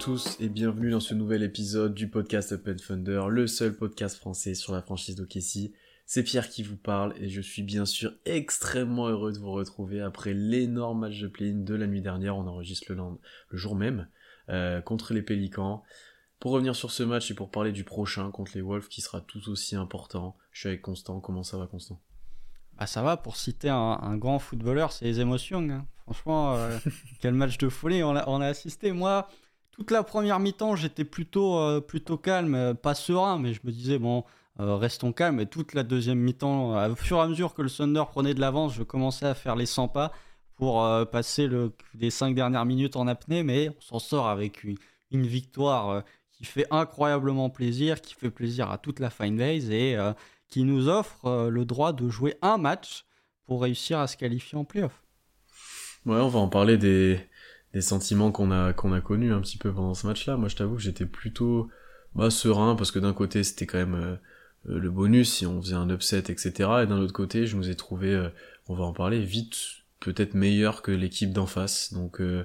tous et bienvenue dans ce nouvel épisode du podcast Open Thunder, le seul podcast français sur la franchise d'Okessi. C'est Pierre qui vous parle et je suis bien sûr extrêmement heureux de vous retrouver après l'énorme match de play-in de la nuit dernière. On enregistre le, lend- le jour même euh, contre les Pélicans. Pour revenir sur ce match et pour parler du prochain contre les Wolves qui sera tout aussi important, je suis avec Constant. Comment ça va Constant? Bah ça va, pour citer un, un grand footballeur, c'est les émotions. hein. Franchement, euh, quel match de folie on a, on a assisté. Moi, toute la première mi-temps, j'étais plutôt, euh, plutôt calme, euh, pas serein, mais je me disais, bon, euh, restons calmes. Et toute la deuxième mi-temps, au fur et à mesure que le Thunder prenait de l'avance, je commençais à faire les 100 pas pour passer le, les 5 dernières minutes en apnée, mais on s'en sort avec une, une victoire qui fait incroyablement plaisir, qui fait plaisir à toute la Fine et qui nous offre le droit de jouer un match pour réussir à se qualifier en playoff. Ouais, on va en parler des, des sentiments qu'on a, qu'on a connus un petit peu pendant ce match-là. Moi, je t'avoue que j'étais plutôt bah, serein parce que d'un côté, c'était quand même euh, euh, le bonus si on faisait un upset, etc. Et d'un autre côté, je nous ai trouvé, euh, on va en parler, vite peut-être meilleur que l'équipe d'en face. Donc, euh,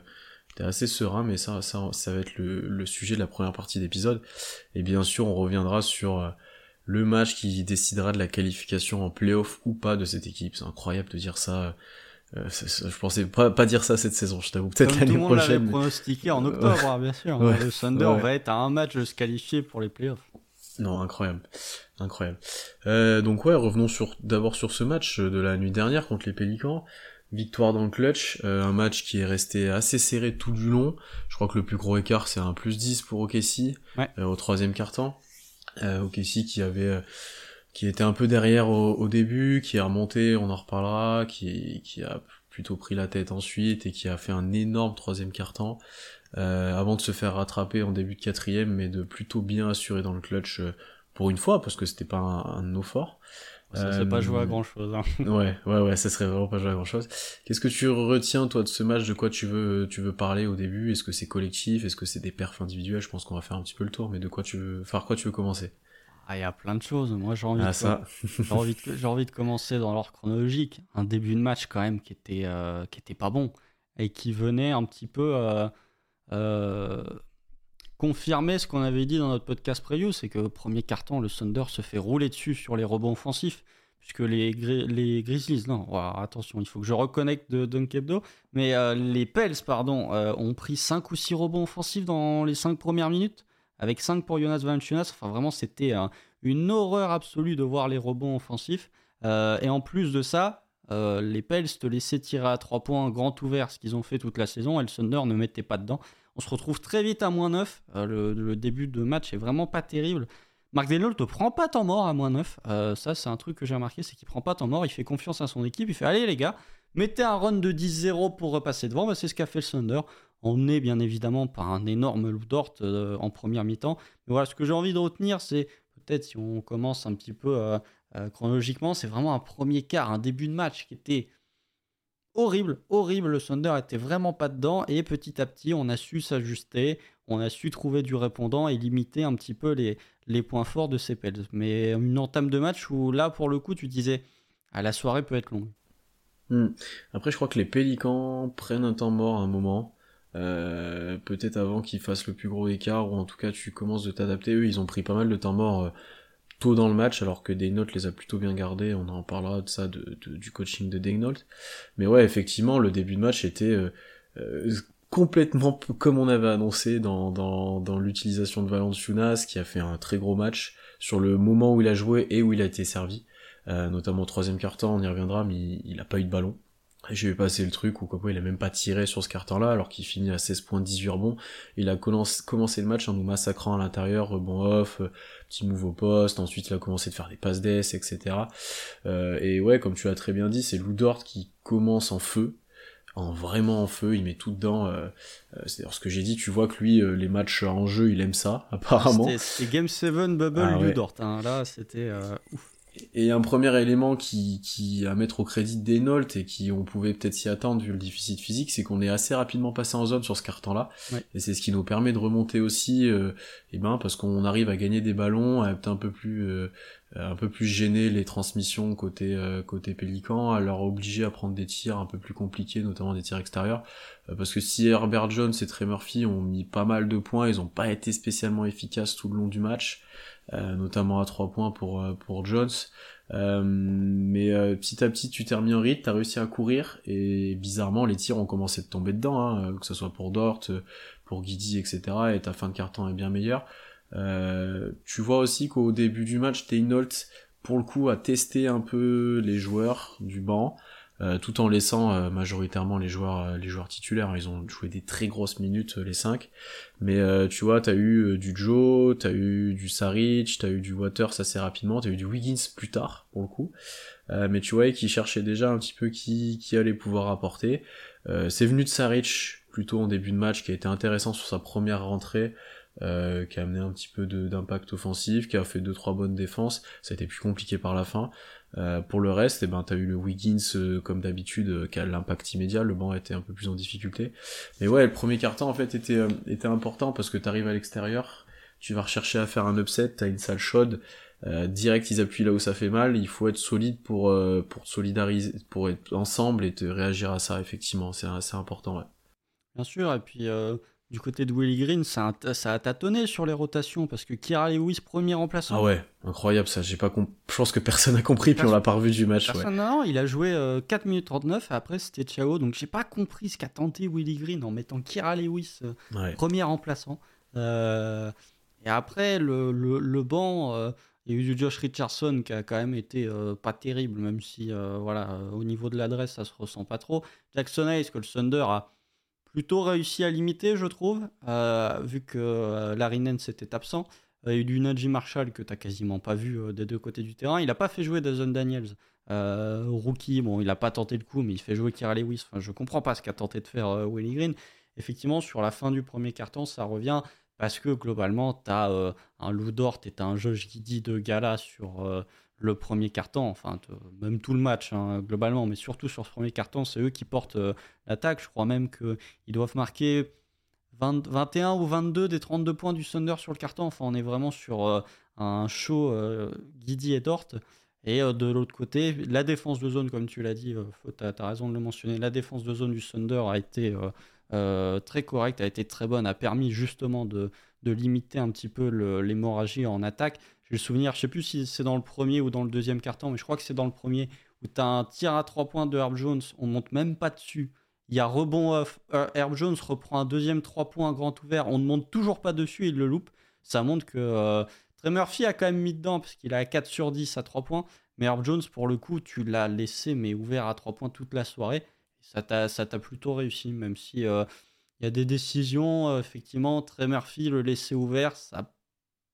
j'étais assez serein, mais ça, ça, ça va être le, le sujet de la première partie d'épisode. Et bien sûr, on reviendra sur euh, le match qui décidera de la qualification en playoff ou pas de cette équipe. C'est incroyable de dire ça. Euh, je pensais pas, pas dire ça cette saison, je t'avoue. Peut-être Comme tout l'année le monde l'avait prochaine. pronostiqué en octobre, hein, bien sûr. Ouais. Le Thunder Ouais. va être à un match de se qualifier pour les playoffs. Non, incroyable. Incroyable. Euh, donc ouais, revenons sur d'abord sur ce match de la nuit dernière contre les Pélicans. Victoire dans le clutch, euh, un match qui est resté assez serré tout du long. Je crois que le plus gros écart c'est un plus 10 pour OKC Ouais. euh, au troisième quart-temps. Euh, OKC qui avait euh, qui était un peu derrière au, au début, qui est remonté, on en reparlera, qui, qui a plutôt pris la tête ensuite et qui a fait un énorme troisième quart-temps euh, avant de se faire rattraper en début de quatrième, mais de plutôt bien assurer dans le clutch euh, pour une fois, parce que c'était pas un, un de nos forts. Ça Euh, s'est pas joué à grand chose. Ouais, ouais, ouais, ça serait vraiment pas joué à grand chose. Qu'est-ce que tu retiens, toi, de ce match? De quoi tu veux, tu veux parler au début? Est-ce que c'est collectif? Est-ce que c'est des perfs individuels? Je pense qu'on va faire un petit peu le tour, mais de quoi tu veux, par quoi tu veux commencer? Ah, il y a plein de choses. Moi, j'ai envie, Ah, de, envie, de, j'ai envie de commencer dans l'ordre chronologique. Un début de match, quand même, qui était, euh, qui était pas bon. Et qui venait un petit peu euh, euh, confirmer ce qu'on avait dit dans notre podcast preview. C'est que premier carton, le Thunder se fait rouler dessus sur les rebonds offensifs. Puisque les, Gri- les Grizzlies, non, attention, il faut que je reconnecte de Dunkebdo. Mais euh, les Pels, pardon, ont pris 5 ou 6 rebonds offensifs dans les 5 premières minutes. Avec 5 pour Jonas Valanciunas. Enfin, vraiment, c'était un- une horreur absolue de voir les rebonds offensifs. Euh, et en plus de ça, euh, les Pels te laissaient tirer à 3 points grand ouvert, ce qu'ils ont fait toute la saison, et le Thunder ne mettait pas dedans. On se retrouve très vite à moins 9. Euh, le, début de match est vraiment pas terrible. Marc Denol te prend pas temps mort à moins 9. Euh, ça, c'est un truc que j'ai remarqué, c'est qu'il prend pas temps mort. Il fait confiance à son équipe. Il fait Allez, les gars, mettez un run de 10-0 pour repasser devant. Bah, c'est ce qu'a fait le Thunder. Est bien évidemment par un énorme Lou Dort euh, en première mi-temps. Mais voilà, ce que j'ai envie de retenir, c'est peut-être si on commence un petit peu euh, euh, chronologiquement, c'est vraiment un premier quart, un début de match qui était horrible, horrible. Le Thunder était vraiment pas dedans et petit à petit, on a su s'ajuster, on a su trouver du répondant et limiter un petit peu les, les points forts de ces Pels. Mais une entame de match où là, pour le coup, tu disais, ah, la soirée peut être longue. Hmm. Après, je crois que les Pélicans prennent un temps mort à un moment. Euh, peut-être avant qu'ils fassent le plus gros écart, ou en tout cas tu commences de t'adapter. Eux, ils ont pris pas mal de temps mort euh, tôt dans le match, alors que Daynault les a plutôt bien gardés. On en parlera de ça, du coaching de Daynault. Mais ouais, effectivement, le début de match était euh, complètement comme on avait annoncé dans, l'utilisation de Valanciunas, qui a fait un très gros match sur le moment où il a joué et où il a été servi. Notamment au troisième quart-temps, on y reviendra, mais il, il a pas eu de ballon. J'ai vu passer le truc où quoi, il a même pas tiré sur ce carton-là, alors qu'il finit à 16 points 18 rebonds. Il a commencé, le match en nous massacrant à l'intérieur, rebond off, euh, petit move au poste, ensuite il a commencé de faire des passes d'ess, etc. Euh, et ouais, comme tu l'as très bien dit, c'est Lou Dort qui commence en feu, en vraiment en feu, il met tout dedans. Euh, euh, c'est ce que j'ai dit, tu vois que lui, euh, les matchs en jeu, il aime ça, apparemment. C'était- Game 7 Bubble Ah ouais. Dort. hein. Là, c'était euh, ouf. Et un premier élément qui, qui à mettre au crédit d'Enolt et qui on pouvait peut-être s'y attendre vu le déficit physique, c'est qu'on est assez rapidement passé en zone sur ce carton-là. Ouais. Et c'est ce qui nous permet de remonter aussi, euh, et ben parce qu'on arrive à gagner des ballons, à être un peu plus euh, un peu plus gêner les transmissions côté euh, côté Pélican, à leur obliger à prendre des tirs un peu plus compliqués, notamment des tirs extérieurs. Euh, parce que si Herbert Jones et Trey Murphy ont mis pas mal de points, ils ont pas été spécialement efficaces tout le long du match. Euh, notamment à 3 points pour, euh, pour Jones. Euh, mais petit à petit, tu t'es remis en rythme, t'as réussi à courir, et bizarrement, les tirs ont commencé de tomber dedans, hein, que ce soit pour Dort, pour Guidi, etc. Et ta fin de carton est bien meilleure. tu vois aussi qu'au début du match, Teynault, pour le coup, a testé un peu les joueurs du banc. Euh, tout en laissant euh, majoritairement les joueurs euh, les joueurs titulaires ils ont joué des très grosses minutes les cinq mais tu vois t'as eu du Joe t'as eu du Saric t'as eu du Waters assez rapidement t'as eu du Wiggins plus tard pour le coup mais tu vois qui cherchait déjà un petit peu qui qui allait pouvoir apporter c'est venu de Saric plutôt en début de match qui a été intéressant sur sa première rentrée qui a amené un petit peu d'impact offensif, qui a fait deux trois bonnes défenses. Ça a été plus compliqué par la fin. Euh, pour le reste, eh ben, t'as eu le Wiggins euh, comme d'habitude euh, qui a l'impact immédiat. Le banc était un peu plus en difficulté. Mais ouais, le premier carton en fait était était important parce que t'arrives à l'extérieur, tu vas rechercher à faire un upset, t'as une salle chaude. direct, ils appuient là où ça fait mal. Il faut être solide pour pour solidariser, pour être ensemble et te réagir à ça. Effectivement, c'est assez important. Ouais. Bien sûr, et puis du côté de Willy Green, ça a, ça a tâtonné sur les rotations parce que Kira Lewis, premier remplaçant. Ah ouais, incroyable ça. J'ai pas Je pense que personne n'a compris, puis on l'a pas revu du match. Personne, Non, il a joué 4 euh, minutes 39 et après c'était Thiago. Donc j'ai pas compris ce qu'a tenté Willy Green en mettant Kira Lewis, euh, premier remplaçant. Euh, et après, le, le, banc. il y a eu du Josh Richardson qui a quand même été pas terrible, même si voilà, au niveau de l'adresse, ça se ressent pas trop. Jackson Hayes, que le Thunder a plutôt réussi à limiter, je trouve, euh, vu que euh, Larry Nance était absent. Il y a eu du Najee Marshall que tu n'as quasiment pas vu euh, des deux côtés du terrain. Il n'a pas fait jouer Dazon Daniels. rookie, bon, il n'a pas tenté le coup, mais il fait jouer Kira Lewis. Enfin, je comprends pas ce qu'a tenté de faire Willie Green. Effectivement, sur la fin du premier carton, ça revient parce que globalement, tu as un Lou Dort et un Josh Giddy de gala sur le premier carton, enfin même tout le match hein, globalement, mais surtout sur ce premier carton, c'est eux qui portent euh, l'attaque. Je crois même qu'ils doivent marquer 21 ou 22 des 32 points du Thunder sur le carton. Enfin, on est vraiment sur euh, un show euh, Guidi et Dort. Et de l'autre côté, la défense de zone, comme tu l'as dit, tu as, raison de le mentionner, la défense de zone du Thunder a été très correcte, a été très bonne, a permis justement de limiter un petit peu l'hémorragie en attaque. J'ai le souvenir, je sais plus si c'est dans le premier ou dans le deuxième carton, mais je crois que c'est dans le premier, où tu as un tir à trois points de Herb Jones, on monte même pas dessus. Il y a rebond off, euh, Herb Jones reprend un deuxième trois points grand ouvert, on ne monte toujours pas dessus, il le loupe. Ça montre que euh, Murphy a quand même mis dedans, parce qu'il a 4 sur 10 à 3 points. Mais Herb Jones, pour le coup, tu l'as laissé, mais ouvert à 3 points toute la soirée. Ça t'a plutôt réussi, même si euh, il y a des décisions, euh, effectivement, Trey Murphy, le laisser ouvert, ça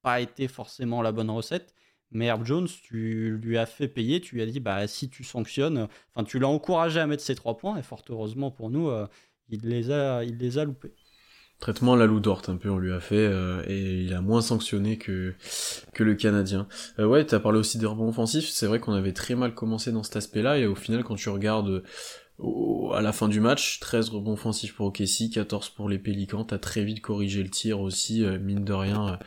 pas été forcément la bonne recette. Mais Herb Jones, tu lui as fait payer, tu lui as dit, bah, si tu sanctionnes, enfin, tu l'as encouragé à mettre ses trois points, et fort heureusement pour nous, euh, il, les a, il les a loupés. Traitement à la Dort, un peu, on lui a fait, euh, et il a moins sanctionné que, que le Canadien. Euh, ouais, t'as parlé aussi des rebonds offensifs, c'est vrai qu'on avait très mal commencé dans cet aspect-là, et au final, quand tu regardes à la fin du match, 13 rebonds offensifs pour OKC, 14 pour les Pélicans, t'as très vite corrigé le tir aussi, euh, mine de rien.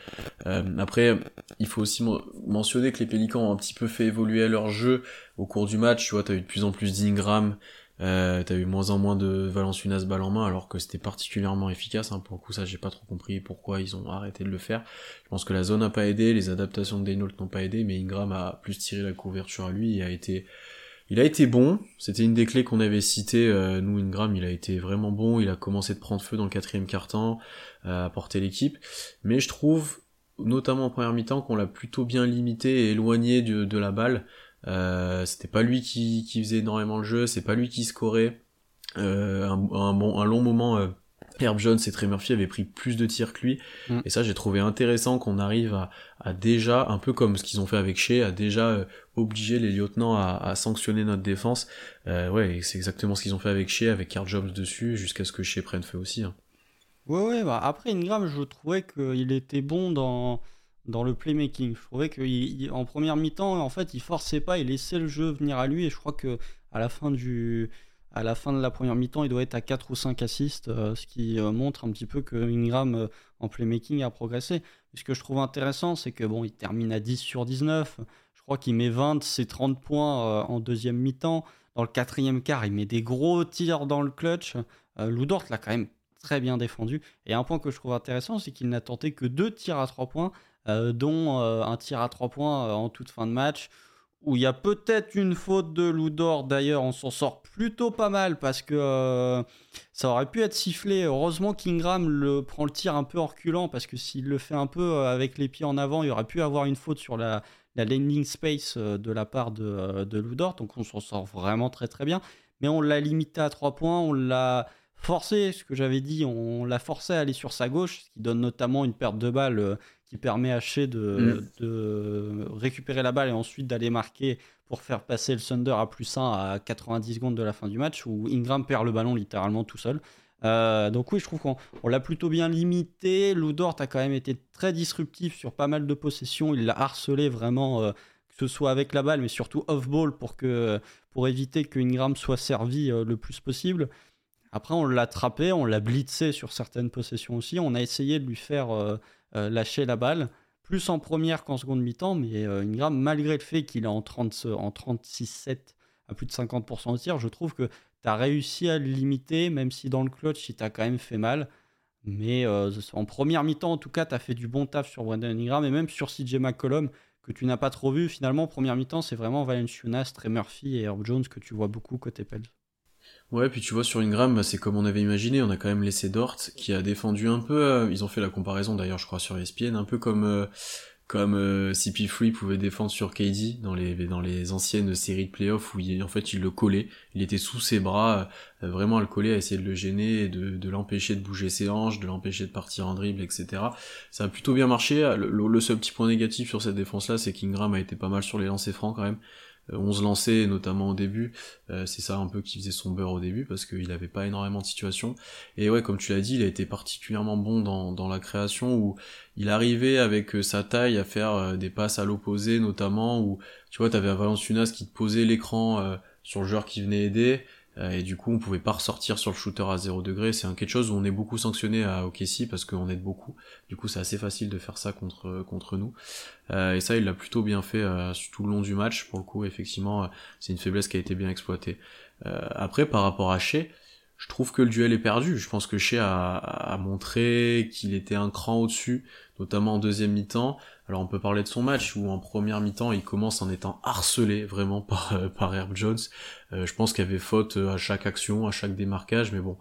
Euh, après, il faut aussi mentionner que les Pélicans ont un petit peu fait évoluer leur jeu au cours du match, tu vois, t'as eu de plus en plus d'Ingram, euh, t'as eu moins en moins de Valenciunas balle en main, alors que c'était particulièrement efficace, hein. pour le coup ça j'ai pas trop compris pourquoi ils ont arrêté de le faire. Je pense que la zone n'a pas aidé, les adaptations de Daynault n'ont pas aidé, mais Ingram a plus tiré la couverture à lui et a été il a été bon, c'était une des clés qu'on avait citées, euh, nous Ingram il a été vraiment bon, il a commencé de prendre feu dans le quatrième quart-temps, euh, à porter l'équipe, mais je trouve, notamment en première mi-temps, qu'on l'a plutôt bien limité et éloigné de, la balle, euh, c'était pas lui qui, qui, faisait énormément le jeu, c'est pas lui qui scorait, euh, un, un, bon, un long moment euh, Herb Jones et Trey Murphy avaient pris plus de tirs que lui. Mm. Et ça, j'ai trouvé intéressant qu'on arrive à, à, déjà, un peu comme ce qu'ils ont fait avec Shea, à déjà euh, obliger les lieutenants à, à, sanctionner notre défense. Euh, ouais, c'est exactement ce qu'ils ont fait avec Shea, avec Herb Jones dessus, jusqu'à ce que Shea prenne feu aussi. Hein. Ouais, ouais, bah après Ingram, je trouvais qu'il était bon dans, dans le playmaking. Je trouvais qu'en première mi-temps, en fait, il forçait pas, il laissait le jeu venir à lui. Et je crois que à la fin du, à la fin de la première mi-temps, il doit être à 4 ou 5 assists, euh, ce qui euh, montre un petit peu que Ingram euh, en playmaking a progressé. ce que je trouve intéressant, c'est que bon, il termine à 10 sur 19. Je crois qu'il met 20 ses 30 points en deuxième mi-temps. Dans le quatrième quart, il met des gros tirs dans le clutch. Ludort l'a quand même très bien défendu. Et un point que je trouve intéressant, c'est qu'il n'a tenté que deux tirs à 3 points, dont un tir à 3 points en toute fin de match où il y a peut-être une faute de Ludor. D'ailleurs, on s'en sort plutôt pas mal parce que euh, ça aurait pu être sifflé. Heureusement qu'Ingram le, prend le tir un peu reculant parce que s'il le fait un peu euh, avec les pieds en avant, il aurait pu avoir une faute sur la, landing space euh, de la part de, de Ludor. Donc on s'en sort vraiment très très bien. Mais on l'a limité à 3 points, on l'a forcé, ce que j'avais dit, on l'a forcé à aller sur sa gauche, ce qui donne notamment une perte de balle qui permet à Shea de, mm. de, récupérer la balle et ensuite d'aller marquer pour faire passer le Thunder à plus 1 à 90 secondes de la fin du match où Ingram perd le ballon littéralement tout seul. Euh, donc oui, je trouve qu'on l'a plutôt bien limité. Ludort a quand même été très disruptif sur pas mal de possessions. Il l'a harcelé vraiment, euh, que ce soit avec la balle, mais surtout off-ball pour, que, pour éviter que Ingram soit servi euh, le plus possible. Après, on l'a attrapé, on l'a blitzé sur certaines possessions aussi. On a essayé de lui faire lâcher la balle, plus en première qu'en seconde mi-temps, mais euh, Ingram, malgré le fait qu'il est en, 30, en 36-7 à plus de 50% au tir, je trouve que tu as réussi à le limiter, même si dans le clutch, il t'a quand même fait mal. Mais euh, en première mi-temps, en tout cas, tu as fait du bon taf sur Brandon Ingram et même sur CJ McCollum, que tu n'as pas trop vu. Finalement, première mi-temps, c'est vraiment Valenciunas, Trey Murphy et Herb Jones que tu vois beaucoup côté Pels. Ouais, puis tu vois, sur Ingram, bah, c'est comme on avait imaginé, on a quand même laissé Dort, qui a défendu un peu, euh, ils ont fait la comparaison d'ailleurs, je crois, sur ESPN, un peu comme, euh, comme euh, CP3 pouvait défendre sur KD dans les, dans les anciennes séries de playoffs où il, en fait il le collait, il était sous ses bras, vraiment à le coller, à essayer de le gêner, de, de l'empêcher de bouger ses hanches, de l'empêcher de partir en dribble, etc. Ça a plutôt bien marché, le, le seul petit point négatif sur cette défense-là, c'est qu'Ingram a été pas mal sur les lancers francs quand même, 11 lancés, notamment au début. Euh, c'est ça un peu qui faisait son beurre au début parce qu'il avait pas énormément de situations. Et ouais, comme tu l'as dit, il a été particulièrement bon dans, dans la création où il arrivait avec euh, sa taille à faire euh, des passes à l'opposé, notamment où tu vois, t'avais Valenciunas qui te posait l'écran sur le joueur qui venait aider. Euh, et du coup on pouvait pas ressortir sur le shooter à 0 degré. C'est quelque chose où on est beaucoup sanctionné à OKC parce qu'on aide beaucoup. Du coup c'est assez facile de faire ça contre contre nous. Euh, et ça il l'a plutôt bien fait euh, tout le long du match. Pour le coup effectivement c'est une faiblesse qui a été bien exploitée. Après par rapport à Shea je trouve que le duel est perdu. Je pense que Shea a, a montré qu'il était un cran au-dessus, notamment en deuxième mi-temps. Alors on peut parler de son match où en première mi-temps il commence en étant harcelé vraiment par, euh, par Herb Jones. Euh, je pense qu'il y avait faute euh, à chaque action, à chaque démarquage, mais bon,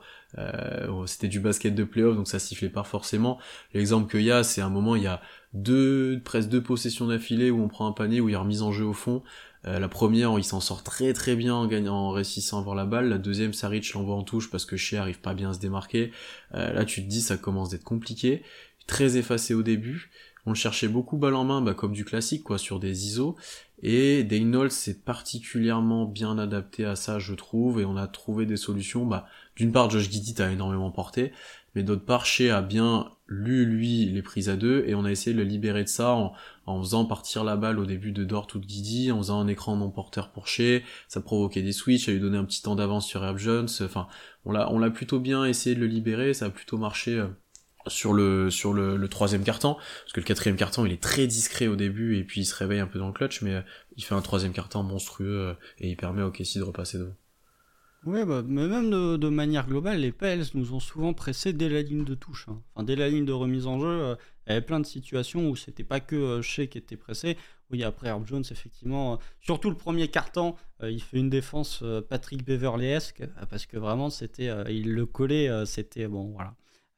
c'était du basket de playoff donc ça sifflait pas forcément. L'exemple qu'il y a, c'est un moment il y a deux presque deux possessions d'affilée où on prend un panier où il y a remise en jeu au fond. La première, il s'en sort très très bien en gagnant, en réussissant à avoir la balle. La deuxième, Saric l'envoie en touche parce que Shea arrive pas bien à se démarquer. là, tu te dis, ça commence d'être compliqué. Très effacé au début on le cherchait beaucoup balle en main, bah, comme du classique, quoi, sur des ISO. Et Daynol s'est particulièrement bien adapté à ça, je trouve, et on a trouvé des solutions. Bah, d'une part, Josh Giddy a énormément porté, mais d'autre part, Shea a bien lu, lui, les prises à deux, et on a essayé de le libérer de ça en, en faisant partir la balle au début de Dort ou de Giddy, en faisant un écran non porteur pour Shea, ça provoquait des switches, ça lui donnait un petit temps d'avance sur Herb Jones, enfin, on l'a, on l'a plutôt bien essayé de le libérer, ça a plutôt marché euh, sur le sur le, le troisième carton. Parce que le quatrième carton il est très discret au début et puis il se réveille un peu dans le clutch mais euh, il fait un troisième carton monstrueux euh, et il permet au Casey de repasser devant. Oui, bah, mais même de, manière globale, les Pels nous ont souvent pressé dès la ligne de touche. Hein. Enfin, dès la ligne de remise en jeu, euh, il y avait plein de situations où c'était pas que Shea qui était pressé. Oui, après Herb Jones, effectivement, surtout le premier carton, il fait une défense Patrick Beverley-esque parce que vraiment, c'était, il le collait, c'était bon, voilà.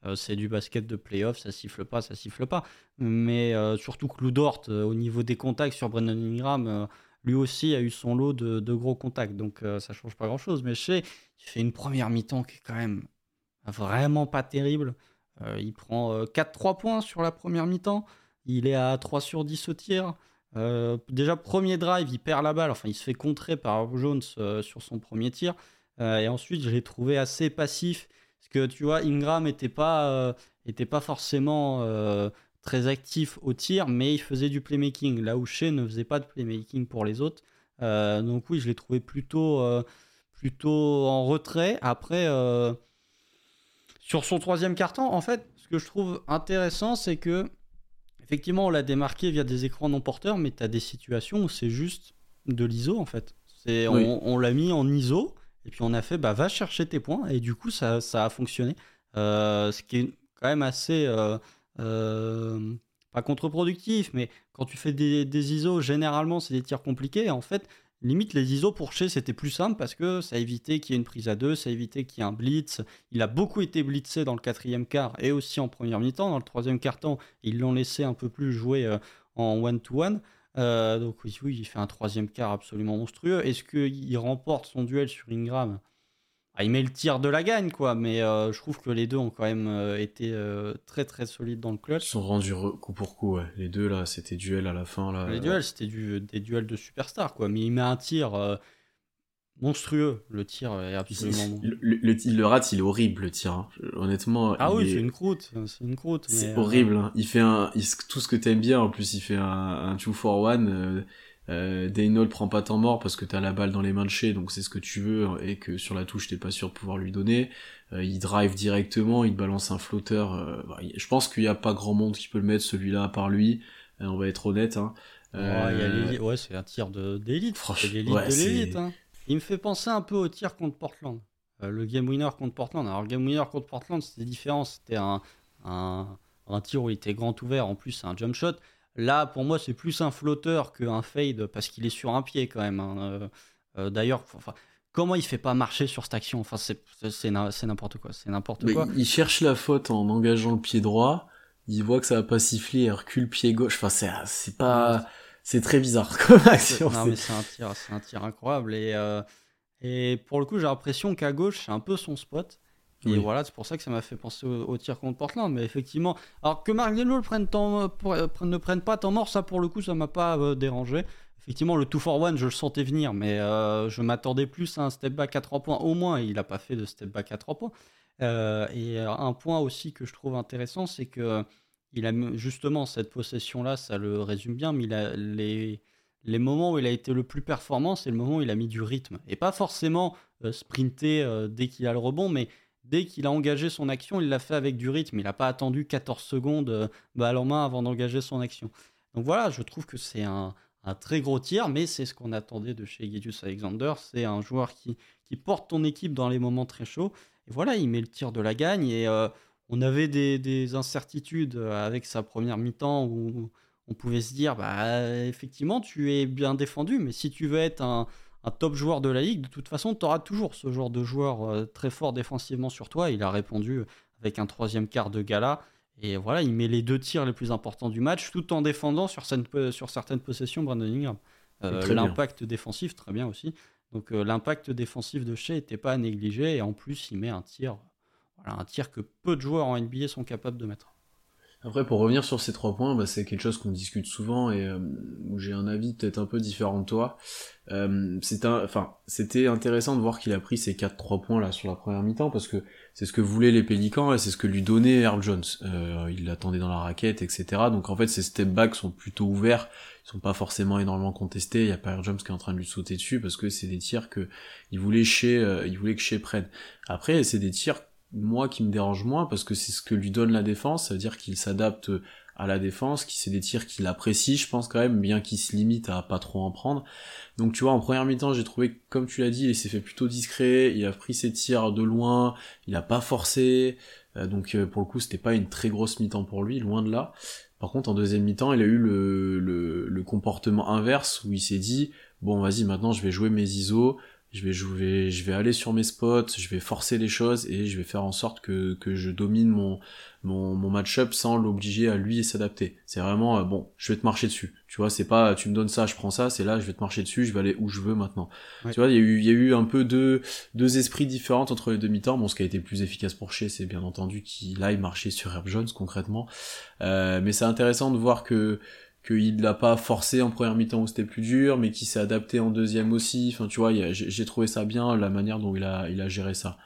Euh, c'est du basket de playoff, ça siffle pas, ça siffle pas. Mais euh, surtout que Lou Dort, euh, au niveau des contacts sur Brendan Ingram, lui aussi a eu son lot de, gros contacts, donc ça change pas grand chose. Mais chez, il fait une première mi-temps qui est quand même vraiment pas terrible. il prend 4-3 points sur la première mi-temps. Il est à 3 sur 10 au tir. déjà, premier drive, il perd la balle. Enfin, il se fait contrer par Jones sur son premier tir. et ensuite, je l'ai trouvé assez passif. Parce que tu vois, Ingram n'était pas, euh, pas forcément euh, très actif au tir, mais il faisait du playmaking, là où Shea ne faisait pas de playmaking pour les autres. donc oui, je l'ai trouvé plutôt, plutôt en retrait. Après, sur son troisième carton, en fait, ce que je trouve intéressant, c'est que effectivement, on l'a démarqué via des écrans non porteurs, mais tu as des situations où c'est juste de l'ISO en fait. C'est, on, l'a mis en ISO et puis on a fait bah, va chercher tes points et du coup ça, ça a fonctionné. Euh, ce qui est quand même assez. Euh, pas contre-productif, mais quand tu fais des, des ISO, généralement c'est des tirs compliqués. En fait, Limite, les ISO pour chez c'était plus simple parce que ça évitait qu'il y ait une prise à deux, ça évitait qu'il y ait un blitz. Il a beaucoup été blitzé dans le quatrième quart et aussi en première mi-temps. Dans le troisième quart-temps, ils l'ont laissé un peu plus jouer euh, en one-to-one. Euh, donc oui, oui, il fait un troisième quart absolument monstrueux. Est-ce qu'il remporte son duel sur Ingram? Ah, il met le tir de la gagne, quoi. Mais euh, je trouve que les deux ont quand même euh, été euh, très très solides dans le clutch. Ils sont rendus coup pour coup, ouais. Les deux, là, c'était duel à la fin. Là, les duels, c'était du, des duels de superstars, quoi. Mais il met un tir monstrueux. Le tir est absolument. Le, le, il le rate, il est horrible, le tir. Hein. Honnêtement. Ah oui, c'est une croûte. C'est une croûte. C'est horrible. Hein. Il fait un, tout ce que t'aimes bien. En plus, il fait un, un 2 for 1 euh, prend pas temps mort parce que t'as la balle dans les mains de chez, donc c'est ce que tu veux, et que sur la touche t'es pas sûr de pouvoir lui donner. Euh, il drive directement, il balance un flotteur. Euh, bah, je pense qu'il y a pas grand monde qui peut le mettre celui-là à part lui. Euh, on va être honnête. Hein. ouais, c'est un tir d'élite. C'est l'élite de l'élite. Hein. Il me fait penser un peu au tir contre Portland. le game winner contre Portland. Alors, le game winner contre Portland, c'était différent. C'était un, un, un, tir où il était grand ouvert. En plus, c'est un jump shot. Là, pour moi, c'est plus un flotteur qu'un fade parce qu'il est sur un pied quand même. Hein. Euh, euh, d'ailleurs, comment il fait pas marcher sur cette action? Enfin, c'est n'importe quoi. C'est n'importe quoi. Il cherche la faute en engageant le pied droit. Il voit que ça va pas siffler, il recule pied gauche. Enfin, c'est pas, c'est très bizarre comme action. Non, mais c'est un tir, c'est un tir incroyable et euh, et pour le coup, j'ai l'impression qu'à gauche, c'est un peu son spot. Et voilà, c'est pour ça que ça m'a fait penser au, tir contre Portland. Mais effectivement, alors que prenne euh, euh, ne prenne pas temps mort, ça pour le coup, ça m'a pas euh, dérangé. Effectivement, le 2 for 1, je le sentais venir, mais je m'attendais plus à un step back à 3 points au moins. Il n'a pas fait de step back à 3 points. et un point aussi que je trouve intéressant, c'est que il a justement cette possession-là, ça le résume bien, mais il a les, les moments où il a été le plus performant, c'est le moment où il a mis du rythme. Et pas forcément sprinter dès qu'il a le rebond, mais dès qu'il a engagé son action, il l'a fait avec du rythme. Il n'a pas attendu 14 secondes euh, balle en main avant d'engager son action. Donc voilà, je trouve que c'est un, très gros tir, mais c'est ce qu'on attendait de chez Gedius Alexander. C'est un joueur qui, porte ton équipe dans les moments très chauds. Et voilà, il met le tir de la gagne. Et euh, on avait des, incertitudes avec sa première mi-temps où on pouvait se dire, bah, effectivement, tu es bien défendu, mais si tu veux être un, un top joueur de la ligue, de toute façon, tu auras toujours ce genre de joueur euh, très fort défensivement sur toi. Il a répondu avec un troisième quart de gala. Et voilà, il met les deux tirs les plus importants du match tout en défendant sur, sur certaines possessions Brandon Ingram. Euh, l'impact défensif, très bien aussi. Donc euh, l'impact défensif de Shea n'était pas à négliger. Et en plus, il met un tir, voilà, un tir que peu de joueurs en NBA sont capables de mettre. Après, pour revenir sur ces trois points, bah, c'est quelque chose qu'on discute souvent et euh, où j'ai un avis peut-être un peu différent de toi. Euh, c'était, intéressant de voir qu'il a pris ces quatre trois points là sur la première mi-temps parce que c'est ce que voulaient les Pélicans et c'est ce que lui donnait Earl Jones. Euh, il l'attendait dans la raquette, etc. Donc en fait, ces step backs sont plutôt ouverts, ils sont pas forcément énormément contestés. Il y a pas Earl Jones qui est en train de lui sauter dessus parce que c'est des tirs que il voulait chez, euh, il voulait que chez prenne. Après, c'est des tirs moi qui me dérange moins parce que c'est ce que lui donne la défense, ça veut dire qu'il s'adapte à la défense, qu'il c'est des tirs qu'il apprécie, je pense quand même, bien qu'il se limite à pas trop en prendre. Donc tu vois, en première mi-temps, j'ai trouvé, comme tu l'as dit, il s'est fait plutôt discret, il a pris ses tirs de loin, il a pas forcé, euh, donc euh, pour le coup, c'était pas une très grosse mi-temps pour lui, loin de là. Par contre, en deuxième mi-temps, il a eu le, le, le comportement inverse où il s'est dit, bon vas-y, maintenant je vais jouer mes ISO, je vais jouer, je vais aller sur mes spots, je vais forcer les choses et je vais faire en sorte que, que je domine mon, mon, mon match-up sans l'obliger à lui s'adapter. C'est vraiment, euh, bon, je vais te marcher dessus. Tu vois, c'est pas, tu me donnes ça, je prends ça, c'est là, je vais te marcher dessus, je vais aller où je veux maintenant. Tu vois, il y a eu, il y a eu un peu deux, deux esprits différents entre les demi-temps. Bon, ce qui a été plus efficace pour Shea, c'est bien entendu qu'il aille marcher sur Herb Jones concrètement. Euh, mais c'est intéressant de voir que, qu'il l'a pas forcé en première mi-temps où c'était plus dur, mais qui s'est adapté en deuxième aussi. Enfin, tu vois, j'ai trouvé ça bien la manière dont il a, il a géré ça.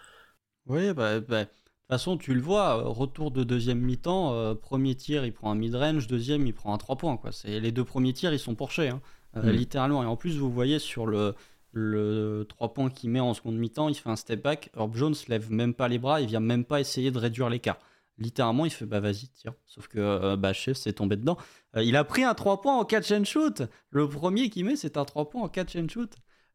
Oui, bah, bah, de toute façon, tu le vois, retour de deuxième mi-temps, premier tir, il prend un mid-range, deuxième, il prend un 3 points. Quoi. Les deux premiers tirs, ils sont pourchés, hein, mm. littéralement. Et en plus, vous voyez sur le, le 3 points qu'il met en seconde mi-temps, il fait un step back. Herb Jones lève même pas les bras, il vient même pas essayer de réduire l'écart. Littéralement, il fait bah vas-y, tire. Sauf que euh, bah, chef s'est tombé dedans. Euh, il a pris un 3 points en catch and shoot. Le premier qu'il met, c'est un 3 points en catch and shoot.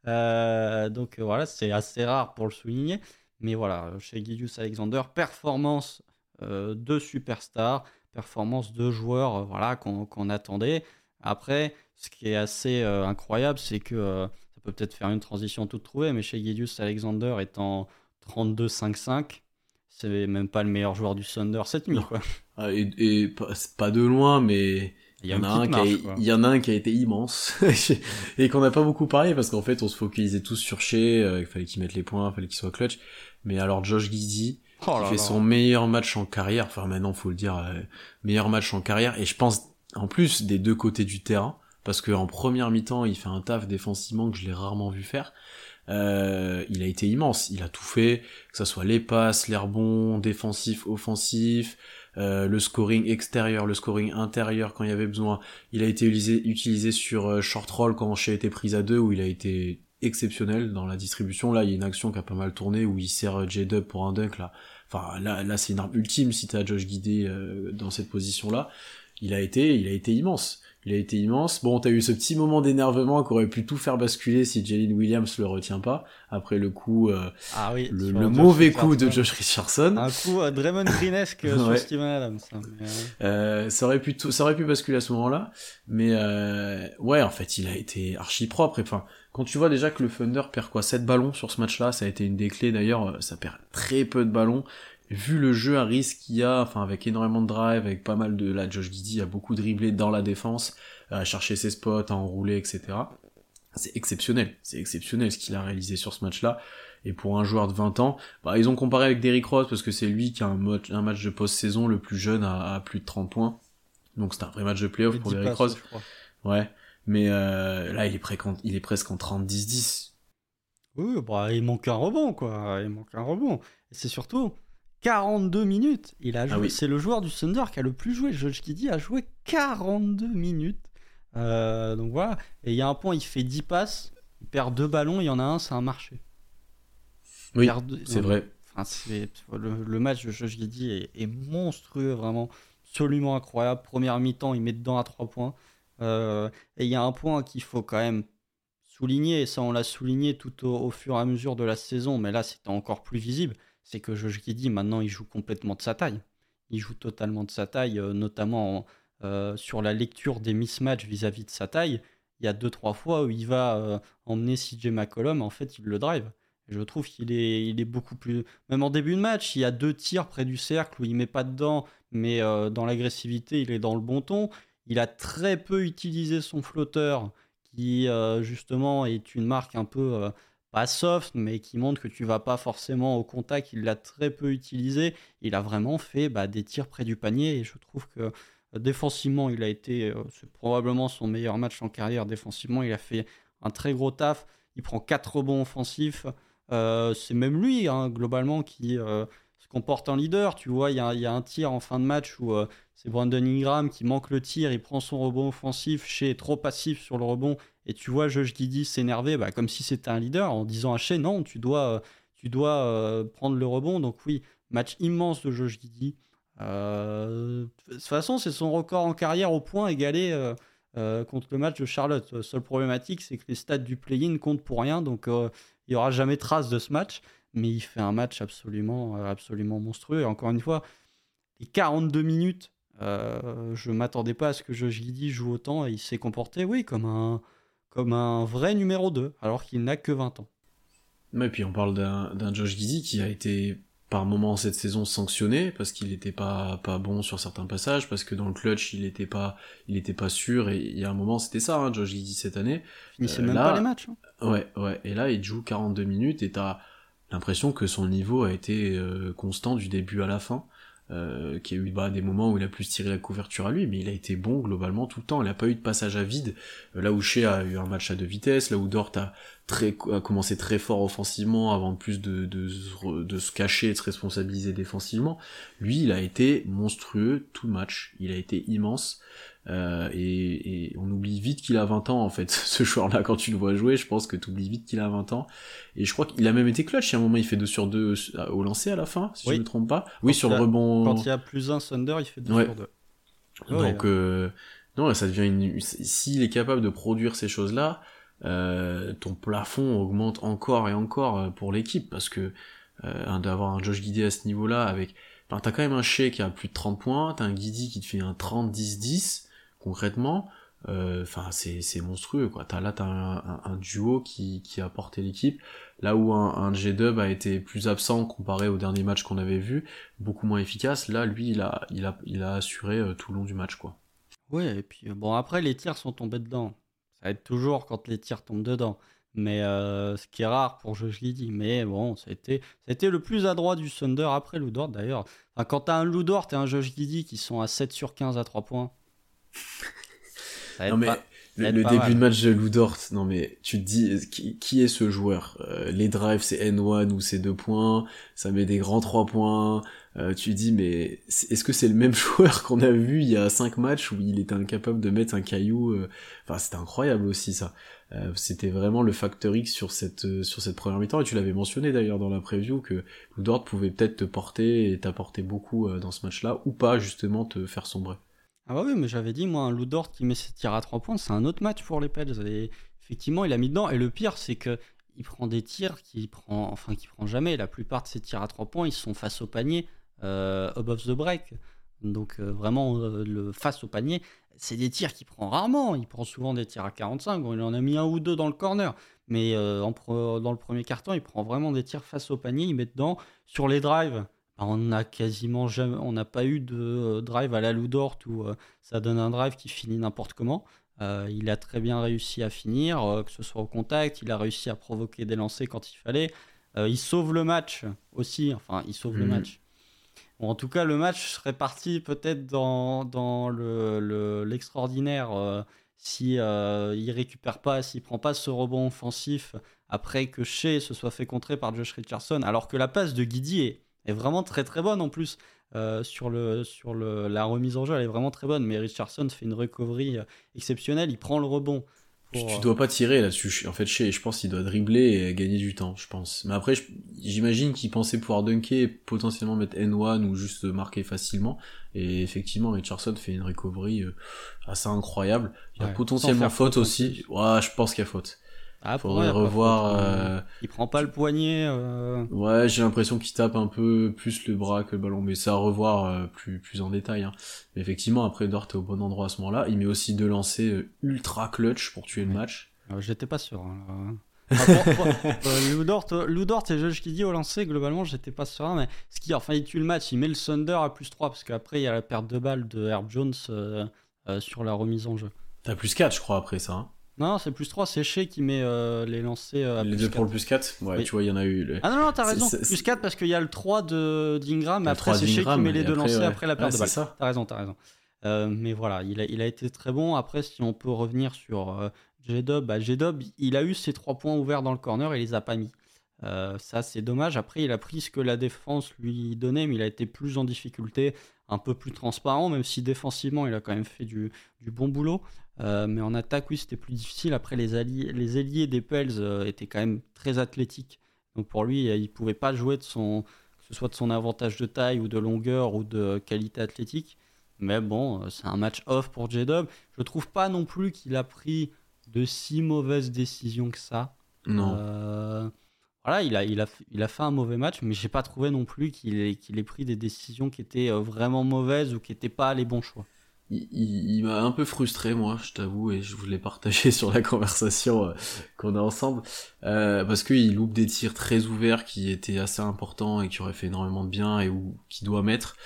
Euh, donc voilà, c'est assez rare pour le souligner. Mais voilà, chez Gidius Alexander, performance de superstar, performance de joueur voilà, qu'on attendait. Après, ce qui est assez incroyable, c'est que peut peut-être faire une transition toute trouvée, mais chez Gidius Alexander étant 32-5-5, c'est même pas le meilleur joueur du Thunder cette nuit. Quoi. Ah, et, pas de loin, mais il y, en a un qui a, il y en a un qui a été immense et qu'on n'a pas beaucoup parlé parce qu'en fait on se focalisait tous sur Shea, euh, il fallait qu'il mette les points, il fallait qu'il soit clutch. Mais alors Josh Giddy, oh qui fait son meilleur match en carrière, enfin maintenant faut le dire, euh, meilleur match en carrière et je pense en plus des deux côtés du terrain parce qu'en première mi-temps, il fait un taf défensivement que je l'ai rarement vu faire. Euh, il a été immense, il a tout fait, que ce soit les passes, les rebonds, défensif, offensif, euh, le scoring extérieur, le scoring intérieur quand il y avait besoin. Il a été utilisé, sur euh, short roll quand Shea était prise à deux, où il a été exceptionnel dans la distribution. Là, il y a une action qui a pas mal tourné, où il sert J-Dub pour un dunk, là. Enfin, là, là c'est une arme ultime si t'as Josh Guidé dans cette position-là. Il a été, il a été immense il a été immense. Bon, t'as eu ce petit moment d'énervement qui aurait pu tout faire basculer si Jalen Williams le retient pas après le coup, euh, ah oui, le, mauvais coup de Josh Richardson. Un coup à Draymond Greenesque sur Steven Adams. Hein, euh, ça aurait pu ça aurait pu basculer à ce moment-là, mais euh, ouais, en fait, il a été archi propre. Et enfin, quand tu vois déjà que le Thunder perd quoi 7 ballons sur ce match-là, ça a été une des clés d'ailleurs. Ça perd très peu de ballons vu le jeu à risque qu'il y a, enfin avec énormément de drive, avec pas mal de là, Josh Giddy a beaucoup dribblé dans la défense, à chercher ses spots, à enrouler, etc. C'est exceptionnel, c'est exceptionnel ce qu'il a réalisé sur ce match-là. Et pour un joueur de 20 ans, bah, ils ont comparé avec Derrick Rose parce que c'est lui qui a un, un match de post-saison le plus jeune à, plus de 30 points. Donc c'est un vrai match de playoff pour Derrick Rose. Ouais, mais euh, là il est, il est presque en 30-10-10. Oui, bah, il manque un rebond, quoi. Il manque un rebond. Et c'est surtout, 42 minutes. Il a ah joué. C'est le joueur du Thunder qui a le plus joué. Josh Giddy a joué 42 minutes. Euh, donc voilà. Et il y a un point, il fait 10 passes, il perd deux ballons, il y en a un, c'est un marché. Oui, c'est vrai. le, match de Josh Giddy est, est, monstrueux, vraiment. Absolument incroyable. Première mi-temps, il met dedans à 3 points. Euh, et il y a un point qu'il faut quand même souligner, et ça on l'a souligné tout au, au, fur et à mesure de la saison, mais là c'était encore plus visible c'est que Josh Giddy, maintenant, il joue complètement de sa taille. Il joue totalement de sa taille, euh, notamment euh, sur la lecture des mismatchs vis-à-vis de sa taille. Il y a deux, trois fois où il va euh, emmener CJ McCollum, en fait, il le drive. je trouve qu'il est, beaucoup plus. Même en début de match, il y a deux tirs près du cercle où il met pas dedans, mais dans l'agressivité, il est dans le bon ton. Il a très peu utilisé son flotteur, qui justement est une marque un peu pas soft, mais qui montre que tu vas pas forcément au contact. Il l'a très peu utilisé. Il a vraiment fait bah, des tirs près du panier et je trouve que euh, défensivement, il a été, euh, c'est probablement son meilleur match en carrière. Défensivement, il a fait un très gros taf. Il prend quatre rebonds offensifs. Euh, c'est même lui, hein, globalement, qui se comporte en leader. Tu vois, il y, a, un tir en fin de match où c'est Brandon Ingram qui manque le tir. Il prend son rebond offensif. Chez trop passif sur le rebond et tu vois Josh Giddy s'énerver bah, comme si c'était un leader en disant à Shea non, tu dois, euh, tu dois euh, prendre le rebond. Donc oui, match immense de Josh Giddy. Euh, de toute façon, c'est son record en carrière au point égalé contre le match de Charlotte. seule problématique, c'est que les stats du play-in comptent pour rien, donc il n'y aura jamais trace de ce match. Mais il fait un match absolument, absolument monstrueux. Et encore une fois, les 42 minutes, je m'attendais pas à ce que Josh Giddy joue autant et il s'est comporté, oui, comme un, comme un vrai numéro 2, alors qu'il n'a que 20 ans. Et puis on parle d'un Josh Giddy qui a été par moments cette saison sanctionné parce qu'il n'était pas pas bon sur certains passages parce que dans le clutch il n'était pas il était pas sûr et il y a un moment c'était ça hein, Josh Giddy cette année il finissait euh, même pas les matchs hein. ouais ouais et là il joue 42 minutes et t'as l'impression que son niveau a été euh, constant du début à la fin euh, qui a eu bah, des moments où il a plus tiré la couverture à lui, mais il a été bon globalement tout le temps. Il n'a pas eu de passage à vide. Euh, là où Shea a eu un match à deux vitesses, là où Dort a très, a commencé très fort offensivement avant plus de, de, de, se cacher et de se responsabiliser défensivement. Lui, il a été monstrueux tout le match. Il a été immense. Euh, et, et, on oublie vite qu'il a 20 ans en fait. Ce joueur-là, quand tu le vois jouer, je pense que tu oublies vite qu'il a 20 ans. Et je crois qu'il a même été clutch. À un moment, il fait 2 sur 2 au lancer à la fin, si je ne me trompe pas. oui, sur le rebond. Quand il y a plus un Thunder, il fait 2 sur 2. Donc, euh, non, ça devient une. S'il est capable de produire ces choses-là, euh, ton plafond augmente encore et encore euh, pour l'équipe parce que euh, d'avoir un Josh Guidé à ce niveau-là avec. Enfin, t'as quand même un Shea qui a plus de 30 points, t'as un Guidi qui te fait un 30-10-10 concrètement, euh, enfin c'est monstrueux quoi. Là t'as un, un, duo qui, a porté l'équipe. Là où un, un J-Dub a été plus absent comparé au dernier match qu'on avait vu, beaucoup moins efficace. Là lui il a assuré euh, tout le long du match quoi. Ouais et puis euh, bon après les tirs sont tombés dedans. Ça aide toujours quand les tirs tombent dedans. Mais ce qui est rare pour Josh Giddy. Mais bon, été le plus adroit du Thunder après Ludort d'ailleurs. Enfin, quand t'as un Ludort et un Josh Giddy qui sont à 7 sur 15 à 3 points, non mais le, début de match de Ludort, non mais tu te dis qui, est ce joueur? Euh, Les drives c'est N1 ou c'est deux points, ça met des grands trois points. Euh, tu te dis mais est-ce que c'est le même joueur qu'on a vu il y a cinq matchs où il était incapable de mettre un caillou euh, Enfin c'était incroyable aussi ça. c'était vraiment le facteur X sur cette sur cette première mi-temps et tu l'avais mentionné d'ailleurs dans la preview que Ludort pouvait peut-être te porter et t'apporter beaucoup dans ce match-là ou pas justement te faire sombrer. Ah bah oui, mais j'avais dit, moi, un Ludort qui met ses tirs à 3 points, c'est un autre match pour les Pels. Et effectivement, il a mis dedans. Et le pire, c'est que il prend des tirs qu'il prend, enfin, qu'il prend jamais. La plupart de ses tirs à 3 points, ils sont face au panier, euh, above the break. Donc euh, vraiment, euh, face au panier, c'est des tirs qu'il prend rarement. Il prend souvent des tirs à 45. Bon, il en a mis un ou deux dans le corner. Mais dans le premier carton, il prend vraiment des tirs face au panier. Il met dedans. Sur les drives, on n'a quasiment jamais, on n'a pas eu de euh, drive à la Ludort où euh, ça donne un drive qui finit n'importe comment. Euh, il a très bien réussi à finir, que ce soit au contact, il a réussi à provoquer des lancers quand il fallait. il sauve le match aussi, enfin il sauve le mhm. match. en tout cas, le match serait parti peut-être dans, dans l'extraordinaire le, si il récupère pas, s'il prend pas ce rebond offensif après que Shea se soit fait contrer par Josh Richardson, alors que la passe de Guidi est est vraiment très très bonne en plus. Euh, sur le, sur le, la remise en jeu, elle est vraiment très bonne. Mais Richardson fait une recovery euh, exceptionnelle. Il prend le rebond. Tu, euh, dois pas tirer là-dessus. En fait, je pense qu'il doit dribbler et gagner du temps, je pense. Mais après, j'imagine qu'il pensait pouvoir dunker et potentiellement mettre N1 ou juste marquer facilement. Et effectivement, Richardson fait une recovery assez incroyable. Il y a potentiellement faute aussi. Ouais, je pense qu'il y a faute. Ah, Faudrait revoir. Euh... Il prend pas le poignet. Euh... Ouais, j'ai l'impression qu'il tape un peu plus le bras que le ballon, mais c'est à revoir euh, plus plus en détail. Hein. Mais effectivement, après Dort est au bon endroit à ce moment-là. Il met aussi deux lancers euh, ultra clutch pour tuer le match. Euh, j'étais pas sûr. Hein, euh, Lou Dort et Josh dit au lancer, globalement, j'étais pas sûr. Mais ce qui, enfin, il tue le match, il met le Thunder à plus 3 parce qu'après, il y a la perte de balle de Herb Jones sur la remise en jeu. T'as plus 4, je crois, après ça. Hein. Non, c'est plus 3, c'est Shea qui met euh, les lancers euh, à Les deux pour le plus 4 Ouais, tu vois, il y en a eu. Ah non, non, t'as raison, plus 4 parce qu'il y a le 3 d'Ingram, mais après c'est Shea qui met les deux lancers après la perte de balle. T'as raison, t'as raison. Euh, mais voilà, il a, il a été très bon. Après, si on peut revenir sur euh, J-Dub, bah, il a eu ses 3 points ouverts dans le corner et il les a pas mis. ça, c'est dommage. Après, il a pris ce que la défense lui donnait, mais il a été plus en difficulté, un peu plus transparent, même si défensivement, il a quand même fait du, du bon boulot. Euh, mais en attaque, oui, c'était plus difficile. Après, les, alliés, les ailiers des Pels euh, étaient quand même très athlétiques. Donc pour lui, il ne pouvait pas jouer de son, que ce soit de son avantage de taille ou de longueur ou de qualité athlétique. Mais bon, euh, c'est un match off pour J-Dub. Je trouve pas non plus qu'il a pris de si mauvaises décisions que ça. Non. Voilà, il a, il, a, il a fait un mauvais match, mais j'ai pas trouvé non plus qu'il ait, ait pris des décisions qui étaient vraiment mauvaises ou qui n'étaient pas les bons choix. Il, m'a un peu frustré moi je t'avoue et je voulais partager sur la conversation euh, qu'on a ensemble. Euh, parce qu'il loupe des tirs très ouverts qui étaient assez importants et qui auraient fait énormément de bien et où qui doit mettre.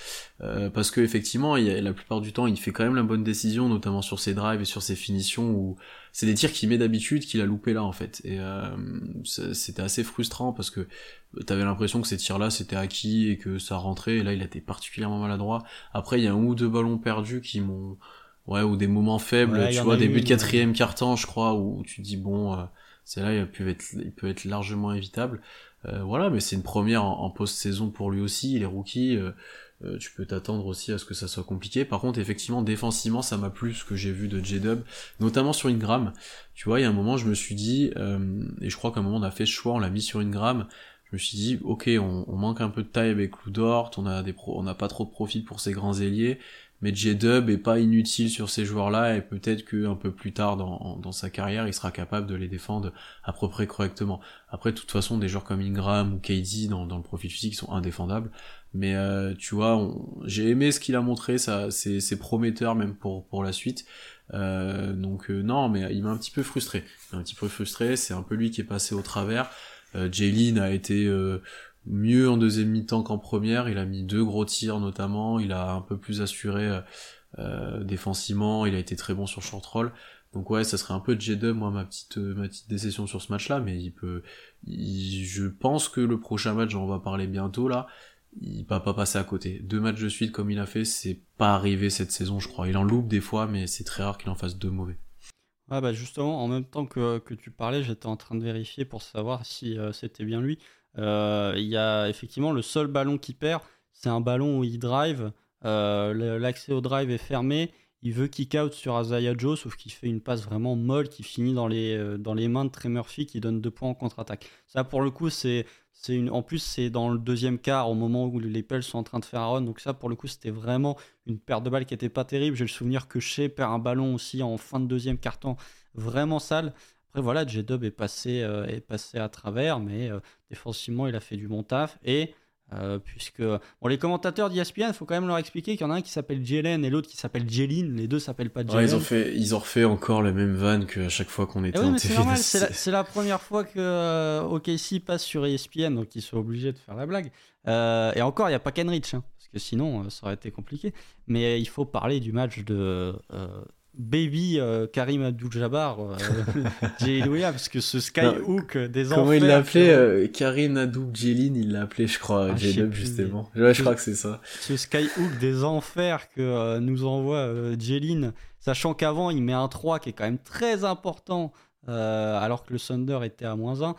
Euh, parce que effectivement la plupart du temps il fait quand même la bonne décision notamment sur ses drives et sur ses finitions où c'est des tirs qu'il met d'habitude qu'il a loupé là en fait. Et euh, c'était assez frustrant parce que t'avais l'impression que ces tirs là c'était acquis et que ça rentrait. Et là il a été particulièrement maladroit. Après il y a un ou deux ballons perdus qui m'ont ouais ou des moments faibles tu vois début de quatrième temps je crois où tu dis bon euh, c'est là il peut être, il peut être largement évitable. Euh, voilà, mais c'est une première en, post-saison pour lui aussi, il est rookie, euh, euh, tu peux t'attendre aussi à ce que ça soit compliqué. Par contre, effectivement, défensivement, ça m'a plu ce que j'ai vu de J-Dub, notamment sur Ingram. Tu vois, il y a un moment, je me suis dit, et je crois qu'à un moment on a fait ce choix, on l'a mis sur Ingram, je me suis dit, ok, on, manque un peu de taille avec Lou Dort, on a des on n'a pas trop de profil pour ces grands ailiers, mais J-Dub est pas inutile sur ces joueurs-là et peut-être qu'un peu plus tard dans, dans, sa carrière, il sera capable de les défendre à peu près correctement. Après, de toute façon, des joueurs comme Ingram ou KD dans, dans le profil physique sont indéfendables. Mais euh, tu vois, j'ai aimé ce qu'il a montré, ça, c'est prometteur même pour, pour la suite. Euh, donc euh, non, mais il m'a un petit peu frustré. un petit peu frustré, c'est un peu lui qui est passé au travers. Euh, Jaylin a été euh, mieux en deuxième mi-temps qu'en première. Il a mis deux gros tirs notamment. Il a un peu plus assuré euh, euh défensivement. Il a été très bon sur short. Donc ouais, ça serait un peu J2 moi ma petite ma petite déception sur ce match-là, mais il peut. je pense que le prochain match, on va parler bientôt là. Il va pas passer à côté. Deux matchs de suite comme il a fait, c'est pas arrivé cette saison, je crois. Il en loupe des fois, mais c'est très rare qu'il en fasse deux mauvais. Ouais, bah justement, en même temps que, que tu parlais, j'étais en train de vérifier pour savoir si c'était bien lui. Euh, il y a effectivement le seul ballon qui perd, c'est un ballon où il drive. Euh, l'accès au drive est fermé. Il veut kick out sur Azaya Joe, sauf qu'il fait une passe vraiment molle qui finit dans les, euh, dans les mains de Trey Murphy qui donne deux points en contre-attaque. Ça, pour le coup, c'est. Une... En plus, c'est dans le deuxième quart, au moment où les Pels sont en train de faire un run. Donc, ça, pour le coup, c'était vraiment une perte de balle qui était pas terrible. J'ai le souvenir que Shea perd un ballon aussi en fin de deuxième quart-temps, vraiment sale. Après, voilà, J-Dub est, passé, euh, est passé à travers, mais euh, défensivement, il a fait du bon taf. Et euh, puisque bon, les commentateurs d'ESPN, il faut quand même leur expliquer qu'il y en a un qui s'appelle Jelen et l'autre qui s'appelle Jelin. Les deux s'appellent pas Jelen. ils, ont fait, ils ont refait encore la même vanne qu'à chaque fois qu'on était eh en C'est normal, c'est la, première fois que OKC passe sur ESPN, donc ils sont obligés de faire la blague. et encore, il n'y a pas Kenrich, hein, parce que sinon, ça aurait été compliqué. Mais il faut parler du match de Baby euh, Karim Abdul-Jabbar, euh, parce que ce skyhook des enfers. Comment il l'a appelé euh, Karim Abdul-Jelin, il l'a appelé, je crois, ah, justement. Ouais, je crois que c'est ça. Ce skyhook des enfers que euh, nous envoie Jelin, sachant qu'avant il met un 3 qui est quand même très important, alors que le Thunder était à moins 1.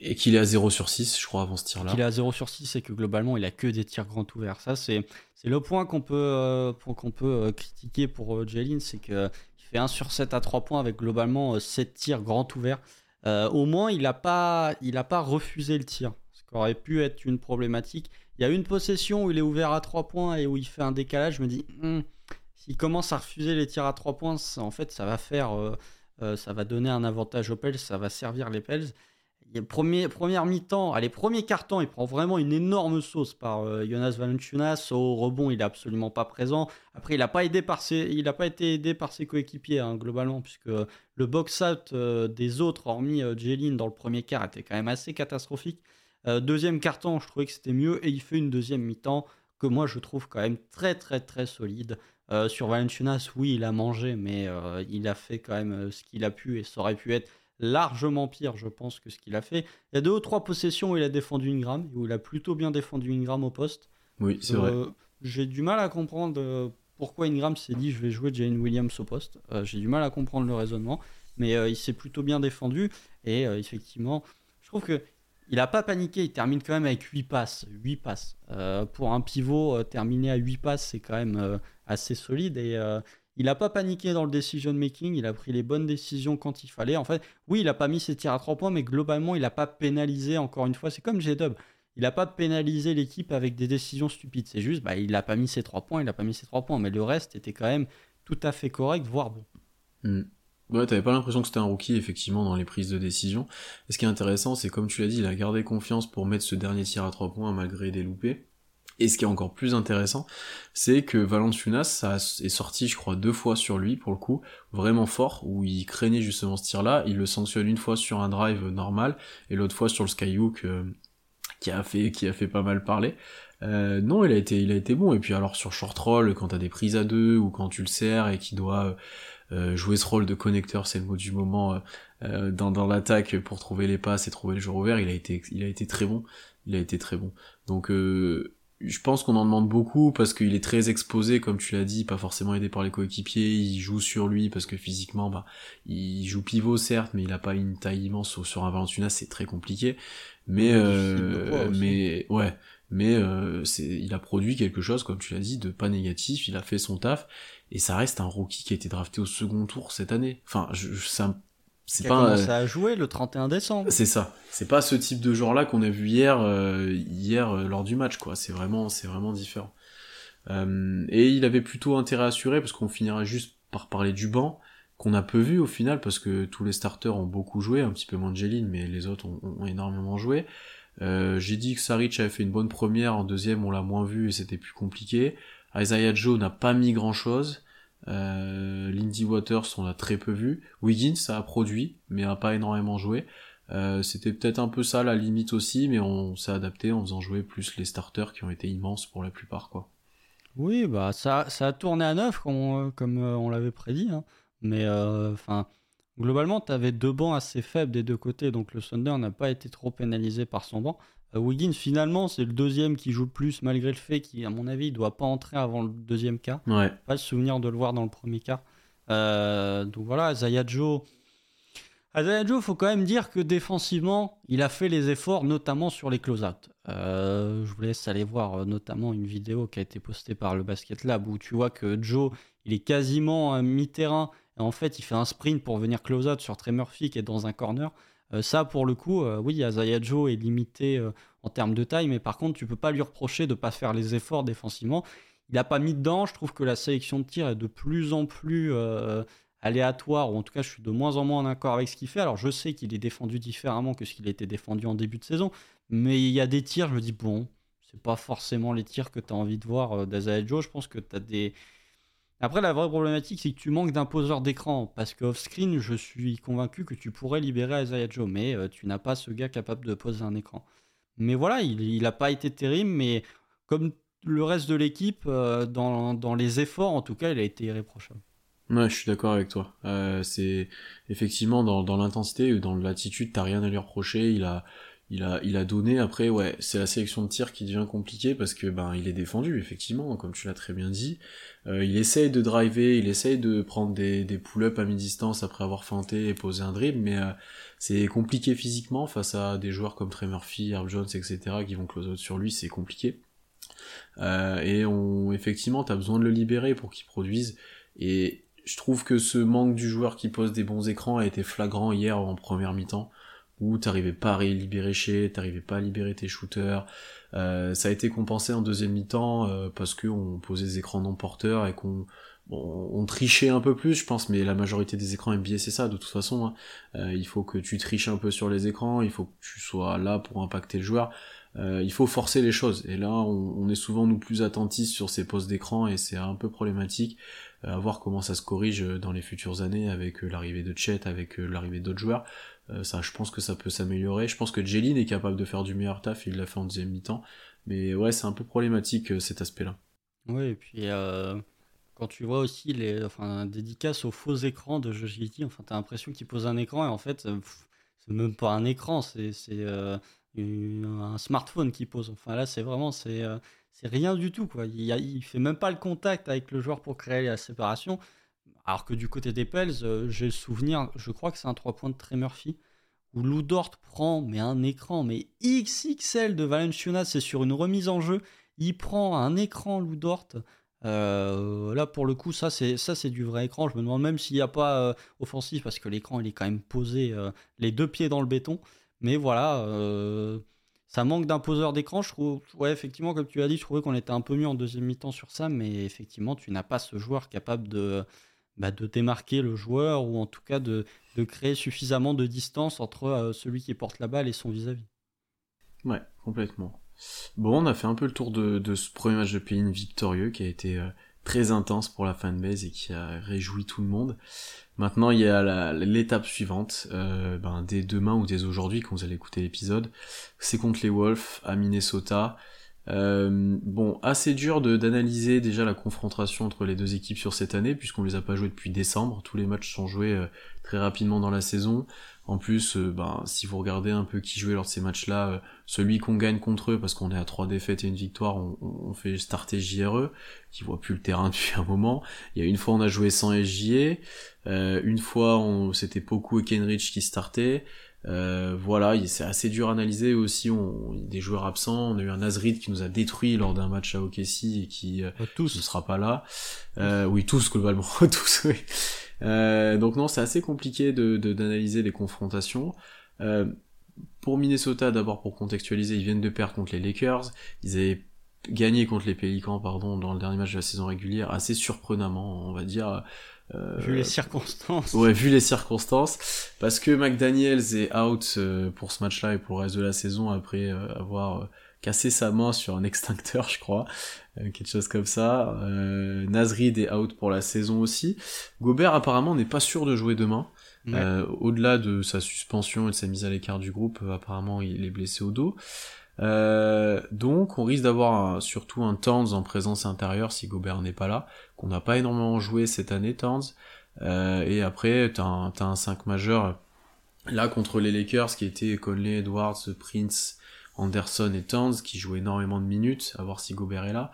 Et qu'il est à 0 sur 6, je crois, avant ce tir-là. Qu'il est à 0 sur 6 et que globalement, il a que des tirs grands ouverts. Ça, c'est le point qu'on peut, euh, peut euh, critiquer pour euh, Jalen, c'est qu'il fait 1 sur 7 à 3 points avec globalement 7 tirs grands ouverts. au moins, il n'a pas, pas refusé le tir, ce qui aurait pu être une problématique. Il y a une possession où il est ouvert à 3 points et où il fait un décalage. Je me dis, hmm, s'il commence à refuser les tirs à 3 points, en fait, ça va faire, ça va donner un avantage aux Pels, ça va servir les Pels. Premier, première mi-temps, allez, premier carton, il prend vraiment une énorme sauce par euh, Jonas Valanciunas. Au rebond, il est absolument pas présent. Après, il n'a pas, pas été aidé par ses coéquipiers, hein, globalement, puisque le box-out euh, des autres, hormis euh, Jelin, dans le premier quart, était quand même assez catastrophique. deuxième carton, je trouvais que c'était mieux, et il fait une deuxième mi-temps que moi, je trouve quand même très, très, très solide. sur Valanciunas, oui, il a mangé, mais il a fait quand même ce qu'il a pu, et ça aurait pu être largement pire, je pense, que ce qu'il a fait. Il y a deux ou trois possessions où il a défendu Ingram, où il a plutôt bien défendu Ingram au poste. Oui, c'est vrai. Euh, j'ai du mal à comprendre euh, pourquoi Ingram s'est dit je vais jouer Jane Williams au poste. Euh, j'ai du mal à comprendre le raisonnement, mais il s'est plutôt bien défendu. Et effectivement, je trouve que il n'a pas paniqué, il termine quand même avec 8 passes. 8 passes. pour un pivot, terminer à 8 passes, c'est quand même assez solide. Et il n'a pas paniqué dans le decision making, il a pris les bonnes décisions quand il fallait. En fait, oui, il n'a pas mis ses tirs à 3 points, mais globalement, il n'a pas pénalisé, encore une fois, c'est comme J-Dub. Il n'a pas pénalisé l'équipe avec des décisions stupides. C'est juste, bah, il n'a pas mis ses 3 points, il n'a pas mis ses 3 points, mais le reste était quand même tout à fait correct, voire bon. Hmm. Ouais, t'avais pas l'impression que c'était un rookie, effectivement, dans les prises de décision. Et ce qui est intéressant, c'est comme tu l'as dit, il a gardé confiance pour mettre ce dernier tir à 3 points malgré des loupés. Et ce qui est encore plus intéressant, c'est que Valanciunas ça est sorti, je crois, deux fois sur lui, pour le coup, vraiment fort, où il craignait justement ce tir-là. Il le sanctionne une fois sur un drive normal, et l'autre fois sur le skyhook, euh, qui a fait, qui a fait pas mal parler. Euh, non, il a été, il a été bon. Et puis alors sur short roll, quand t'as des prises à deux, ou quand tu le sers et qu'il doit euh, jouer ce rôle de connecteur, c'est le mot du moment, dans, dans l'attaque pour trouver les passes et trouver le jour ouvert, il a été, il a été très bon. Il a été très bon. Donc je pense qu'on en demande beaucoup parce qu'il est très exposé, comme tu l'as dit, pas forcément aidé par les coéquipiers. Il joue sur lui parce que physiquement, bah, il joue pivot certes, mais il a pas une taille immense sur un Valanciunas, c'est très compliqué. Mais, euh, mais ouais, mais euh, c'est, il a produit quelque chose, comme tu l'as dit, de pas négatif. Il a fait son taf et ça reste un rookie qui a été drafté au second tour cette année. Enfin, je, ça c'est pas commencé à jouer le 31 décembre. C'est ça. C'est pas ce type de joueur là qu'on a vu hier euh, hier euh, lors du match quoi. C'est vraiment c'est vraiment différent. Euh, et il avait plutôt intérêt à assurer parce qu'on finira juste par parler du banc qu'on a peu vu au final parce que tous les starters ont beaucoup joué, un petit peu moins de Jeline, mais les autres ont, ont énormément joué. J'ai dit que Saric avait fait une bonne première, en deuxième on l'a moins vu et c'était plus compliqué. Isaiah Joe n'a pas mis grand chose. Euh, Lindy Waters, on l'a très peu vu. Wiggins, ça a produit, mais a pas énormément joué. Euh, c'était peut-être un peu ça la limite aussi, mais on s'est adapté en faisant jouer plus les starters qui ont été immenses pour la plupart, quoi. Oui, bah ça, ça a tourné à neuf comme, comme euh, on l'avait prédit, hein. mais enfin. globalement, tu avais deux bancs assez faibles des deux côtés, donc le Thunder n'a pas été trop pénalisé par son banc. Euh, Wiggins, finalement, c'est le deuxième qui joue le plus, malgré le fait qu'il, à mon avis, ne doit pas entrer avant le deuxième quart. Ouais. Pas le souvenir de le voir dans le premier quart. Euh, donc voilà, Zaya Joe. Joe, faut quand même dire que défensivement, il a fait les efforts, notamment sur les close-out. Euh, je vous laisse aller voir notamment une vidéo qui a été postée par le Basket Lab où tu vois que Joe, il est quasiment mi-terrain. Et en fait, il fait un sprint pour venir close-out sur Trey Murphy qui est dans un corner. Euh, ça, pour le coup, euh, oui, Azaya Joe est limité euh, en termes de taille, mais par contre, tu peux pas lui reprocher de ne pas faire les efforts défensivement. Il n'a pas mis dedans. Je trouve que la sélection de tir est de plus en plus aléatoire, ou en tout cas, je suis de moins en moins en accord avec ce qu'il fait. Alors, je sais qu'il est défendu différemment que ce qu'il était défendu en début de saison, mais il y a des tirs, je me dis, bon, c'est pas forcément les tirs que tu as envie de voir d'Azaya Joe. Je pense que tu as des après, la vraie problématique, c'est que tu manques d'un poseur d'écran. Parce qu'off-screen, je suis convaincu que tu pourrais libérer Isaiah Joe. Mais euh, tu n'as pas ce gars capable de poser un écran. Mais voilà, il n'a pas été terrible. Mais comme le reste de l'équipe, euh, dans, les efforts, en tout cas, il a été irréprochable. Ouais, je suis d'accord avec toi. Euh, c'est effectivement dans, dans l'intensité ou dans l'attitude, t'as rien à lui reprocher. Il a, il a, il a donné. Après, ouais, c'est la sélection de tir qui devient compliquée parce que ben il est défendu effectivement, comme tu l'as très bien dit. Euh, il essaye de driver, il essaye de prendre des, des pull-ups à mi-distance après avoir feinté et posé un dribble, mais euh, c'est compliqué physiquement face à des joueurs comme Trey Murphy, Herb Jones, etc. qui vont close out sur lui, c'est compliqué. Euh, et on, effectivement, t'as besoin de le libérer pour qu'il produise. Et je trouve que ce manque du joueur qui pose des bons écrans a été flagrant hier en première mi-temps où t'arrivais pas à libérer chez, t'arrivais pas à libérer tes shooters. Euh, ça a été compensé en deuxième mi-temps euh, parce qu'on posait des écrans non porteurs et qu'on on, trichait un peu plus, je pense, mais la majorité des écrans NBA c'est ça de toute façon. Hein. Euh, il faut que tu triches un peu sur les écrans, il faut que tu sois là pour impacter le joueur. il faut forcer les choses. Et là, on, on, est souvent nous plus attentifs sur ces postes d'écran et c'est un peu problématique. à voir comment ça se corrige dans les futures années avec l'arrivée de Chet, avec l'arrivée d'autres joueurs. Euh, ça, je pense que ça peut s'améliorer. Je pense que Jeline est capable de faire du meilleur taf, il l'a fait en deuxième mi-temps. Mais ouais, c'est un peu problématique euh, cet aspect-là. Oui, et puis euh, quand tu vois aussi les enfin, dédicaces aux faux écrans de Jojiti, enfin, t'as l'impression qu'il pose un écran et en fait, c'est même pas un écran, c'est un smartphone qui pose. Enfin là, c'est vraiment, c'est c'est rien du tout. Quoi. Il, il fait même pas le contact avec le joueur pour créer la séparation. Alors que du côté des Pels, euh, j'ai le souvenir, je crois que c'est un 3 points de Trey Murphy, où Lou Dort prend mais un écran, mais XXL de Valenciunas, c'est sur une remise en jeu. Il prend un écran Lou Dort. Euh, là, pour le coup, ça c'est du vrai écran. Je me demande même s'il n'y a pas euh, offensif parce que l'écran il est quand même posé les deux pieds dans le béton. Mais voilà, ça manque d'un poseur d'écran. Je trouve, ouais, effectivement, comme tu as dit, je trouvais qu'on était un peu mieux en deuxième mi-temps sur ça, mais effectivement, tu n'as pas ce joueur capable de bah, de démarquer le joueur ou en tout cas de, créer suffisamment de distance entre euh, celui qui porte la balle et son vis-à-vis. Ouais, complètement. Bon, on a fait un peu le tour de, ce premier match de play victorieux qui a été euh, très intense pour la fanbase et qui a réjoui tout le monde. Maintenant, il y a l'étape suivante, euh, ben, dès demain ou dès aujourd'hui, quand vous allez écouter l'épisode, c'est contre les Wolves à Minnesota. Euh, bon, assez dur d'analyser déjà la confrontation entre les deux équipes sur cette année, puisqu'on les a pas joués depuis décembre. Tous les matchs sont joués euh, très rapidement dans la saison. En plus, euh, ben, si vous regardez un peu qui jouait lors de ces matchs-là, celui qu'on gagne contre eux, parce qu'on est à trois défaites et une victoire, on, on, fait starter JRE, qui voit plus le terrain depuis un moment. Il y a une fois on a joué sans SJA, une fois c'était Poku et Kenrich qui startaient. Euh, voilà, c'est assez dur à analyser aussi. On, des joueurs absents. On a eu un Nazrid qui nous a détruit lors d'un match à OKC et qui euh, tous. ne sera pas là. Euh, oui, tous globalement, tous. Oui. Euh, donc non, c'est assez compliqué de d'analyser les confrontations. Euh, pour Minnesota, d'abord pour contextualiser, ils viennent de perdre contre les Lakers. Ils avaient gagné contre les Pelicans, pardon, dans le dernier match de la saison régulière, assez surprenamment, on va dire. Euh, vu les circonstances. Ouais, vu les circonstances. Parce que McDaniels est out euh, pour ce match-là et pour le reste de la saison après euh, avoir cassé sa main sur un extincteur, je crois. quelque chose comme ça. Euh, Nasrid est out pour la saison aussi. Gobert apparemment n'est pas sûr de jouer demain. Au-delà de sa suspension et de sa mise à l'écart du groupe, apparemment il est blessé au dos. Euh, donc on risque d'avoir surtout un Towns en présence intérieure si Gobert n'est pas là, qu'on n'a pas énormément joué cette année Towns. Euh, et après t'as un, un 5 majeur là contre les Lakers qui était Conley, Edwards, Prince, Anderson et Towns qui jouent énormément de minutes, à voir si Gobert est là.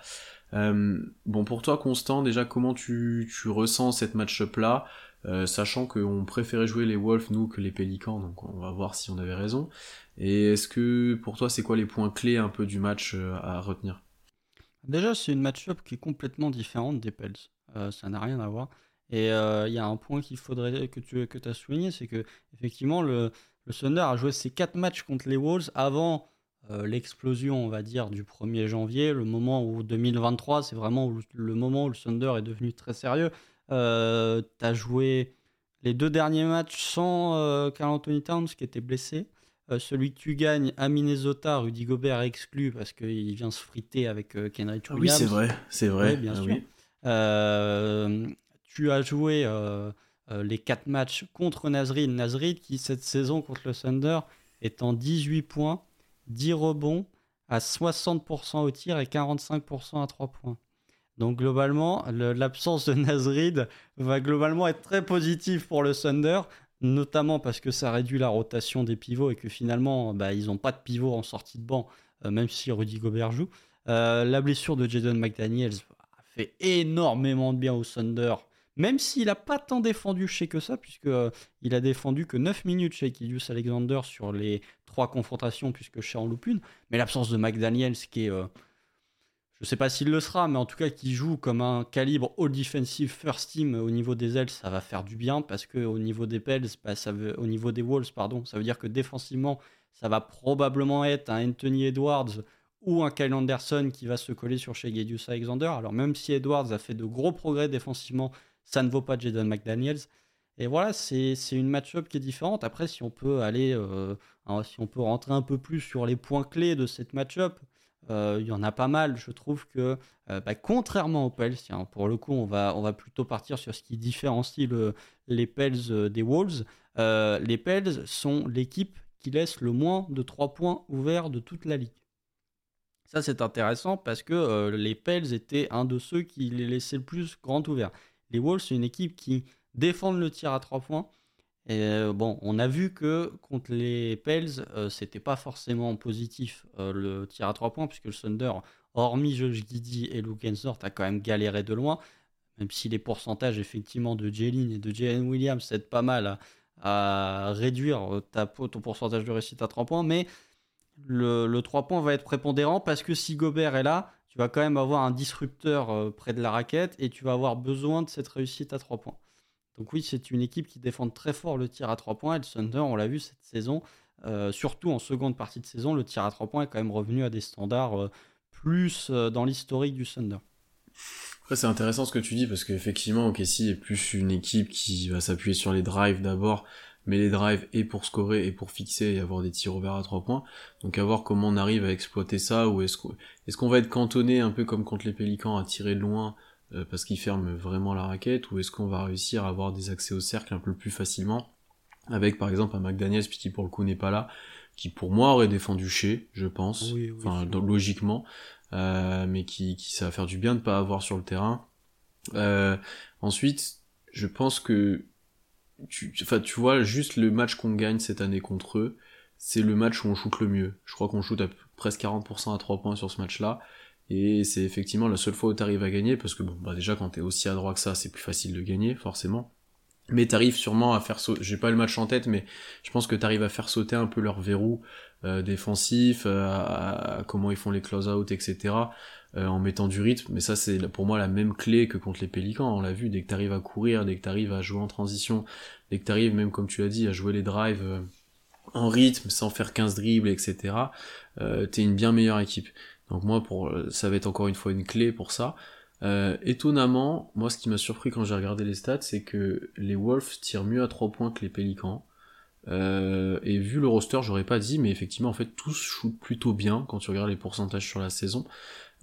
Euh, bon pour toi Constant, déjà comment tu, tu ressens cette match-up là euh, sachant qu'on préférait jouer les Wolves nous que les Pélicans, donc on va voir si on avait raison. Et est-ce que pour toi c'est quoi les points clés un peu du match euh, à retenir? Déjà c'est une match-up qui est complètement différente des Pels, euh, ça n'a rien à voir. Et il y a un point qu'il faudrait que tu que as souligné, c'est que effectivement le, le Thunder a joué ses quatre matchs contre les Wolves avant l'explosion, on va dire, du 1er janvier, le moment où 2023, c'est vraiment le moment où le Thunder est devenu très sérieux. Euh, tu as joué les deux derniers matchs sans euh, Carl Anthony Towns qui était blessé. Euh, celui que tu gagnes à Minnesota, Rudy Gobert est exclu parce qu'il vient se friter avec Kenrich Williams. oui, c'est vrai, c'est vrai. bien ah sûr. tu as joué les quatre matchs contre Nazrid. Nazrid qui, cette saison contre le Thunder, est en 18 points, 10 rebonds, à 60% au tir et 45% à 3 points. Donc globalement, l'absence de Nazrid va globalement être très positive pour le Thunder, notamment parce que ça réduit la rotation des pivots et que finalement, bah, ils n'ont pas de pivot en sortie de banc, euh, même si Rudy Gobert joue. Euh, la blessure de Jaden McDaniels fait énormément de bien au Thunder, même s'il n'a pas tant défendu chez que ça, puisqu'il euh, il a défendu que 9 minutes chez Kilius Alexander sur les trois confrontations, puisque chez en. Mais l'absence de McDaniels, qui est je ne sais pas s'il le sera, mais en tout cas qui joue comme un calibre all defensive first team au niveau des ailes, ça va faire du bien parce que au niveau des Pels, bah, au niveau des Wolves, pardon, ça veut dire que défensivement, ça va probablement être un Anthony Edwards ou un Kyle Anderson qui va se coller sur chez Gedius Alexander. Alors même si Edwards a fait de gros progrès défensivement, ça ne vaut pas Jaden McDaniels. Et voilà, c'est une match-up qui est différente. Après, si on peut aller, euh, si on peut rentrer un peu plus sur les points clés de cette match-up, il y en a pas mal. Je trouve que, euh, bah, contrairement aux Pels, pour le coup, on va, plutôt partir sur ce qui différencie les Pels euh, des Wolves. les Pels sont l'équipe qui laisse le moins de 3 points ouverts de toute la ligue. Ça, c'est intéressant parce que les Pels étaient un de ceux qui les laissaient le plus grand ouvert. Les Wolves, c'est une équipe qui défendent le tir à 3 points, et euh, bon, on a vu que contre les Pels, euh, c'était pas forcément positif euh, le tir à 3 points, puisque le Thunder, hormis Josh Giddy et Luke Ensort, a quand même galéré de loin, même si les pourcentages effectivement de Jalen et de Jalen Williams aident pas mal à, réduire ton pourcentage de réussite à 3 points, mais le, le 3 points va être prépondérant parce que si Gobert est là, tu vas quand même avoir un disrupteur près de la raquette et tu vas avoir besoin de cette réussite à 3 points. Donc oui, c'est une équipe qui défend très fort le tir à 3 points. Et le Thunder, on l'a vu cette saison, euh, surtout en seconde partie de saison, le tir à 3 points est quand même revenu à des standards euh, plus euh, dans l'historique du Thunder. C'est intéressant ce que tu dis parce qu'effectivement, OKC est plus une équipe qui va s'appuyer sur les drives d'abord, mais les drives et pour scorer et pour fixer et avoir des tirs ouverts à 3 points. Donc à voir comment on arrive à exploiter ça ou est-ce qu'on est qu'on va être cantonné un peu comme contre les Pélicans à tirer loin euh, parce qu'il ferme vraiment la raquette, ou est-ce qu'on va réussir à avoir des accès au cercle un peu plus facilement, avec par exemple un McDaniels, qui pour le coup n'est pas là, qui pour moi aurait défendu chez, je pense, enfin logiquement. mais qui, qui ça va faire du bien de pas avoir sur le terrain. ensuite, je pense que tu, enfin, tu vois, juste le match qu'on gagne cette année contre eux, c'est le match où on shoot le mieux. Je crois qu'on shoot à presque 40% à 3 points sur ce match-là. Et c'est effectivement la seule fois où tu arrives à gagner, parce que bon, bah déjà quand t'es aussi à droit que ça, c'est plus facile de gagner, forcément. Mais t'arrives sûrement à faire sauter, j'ai pas le match en tête, mais je pense que t'arrives à faire sauter un peu leur verrou euh, défensif, euh, à, comment ils font les close-out, etc. Euh, en mettant du rythme. Mais ça, c'est pour moi la même clé que contre les Pélicans. On l'a vu, dès que t'arrives à courir, dès que t'arrives à jouer en transition, dès que t'arrives, même comme tu l'as dit, à jouer les drives en rythme, sans faire 15 dribbles, etc. t'es une bien meilleure équipe. Donc moi, pour, ça va être encore une fois une clé pour ça. Euh, étonnamment, moi ce qui m'a surpris quand j'ai regardé les stats, c'est que les Wolves tirent mieux à 3 points que les Pélicans. Euh, et vu le roster, j'aurais pas dit, mais effectivement, en fait, tous shootent plutôt bien quand tu regardes les pourcentages sur la saison.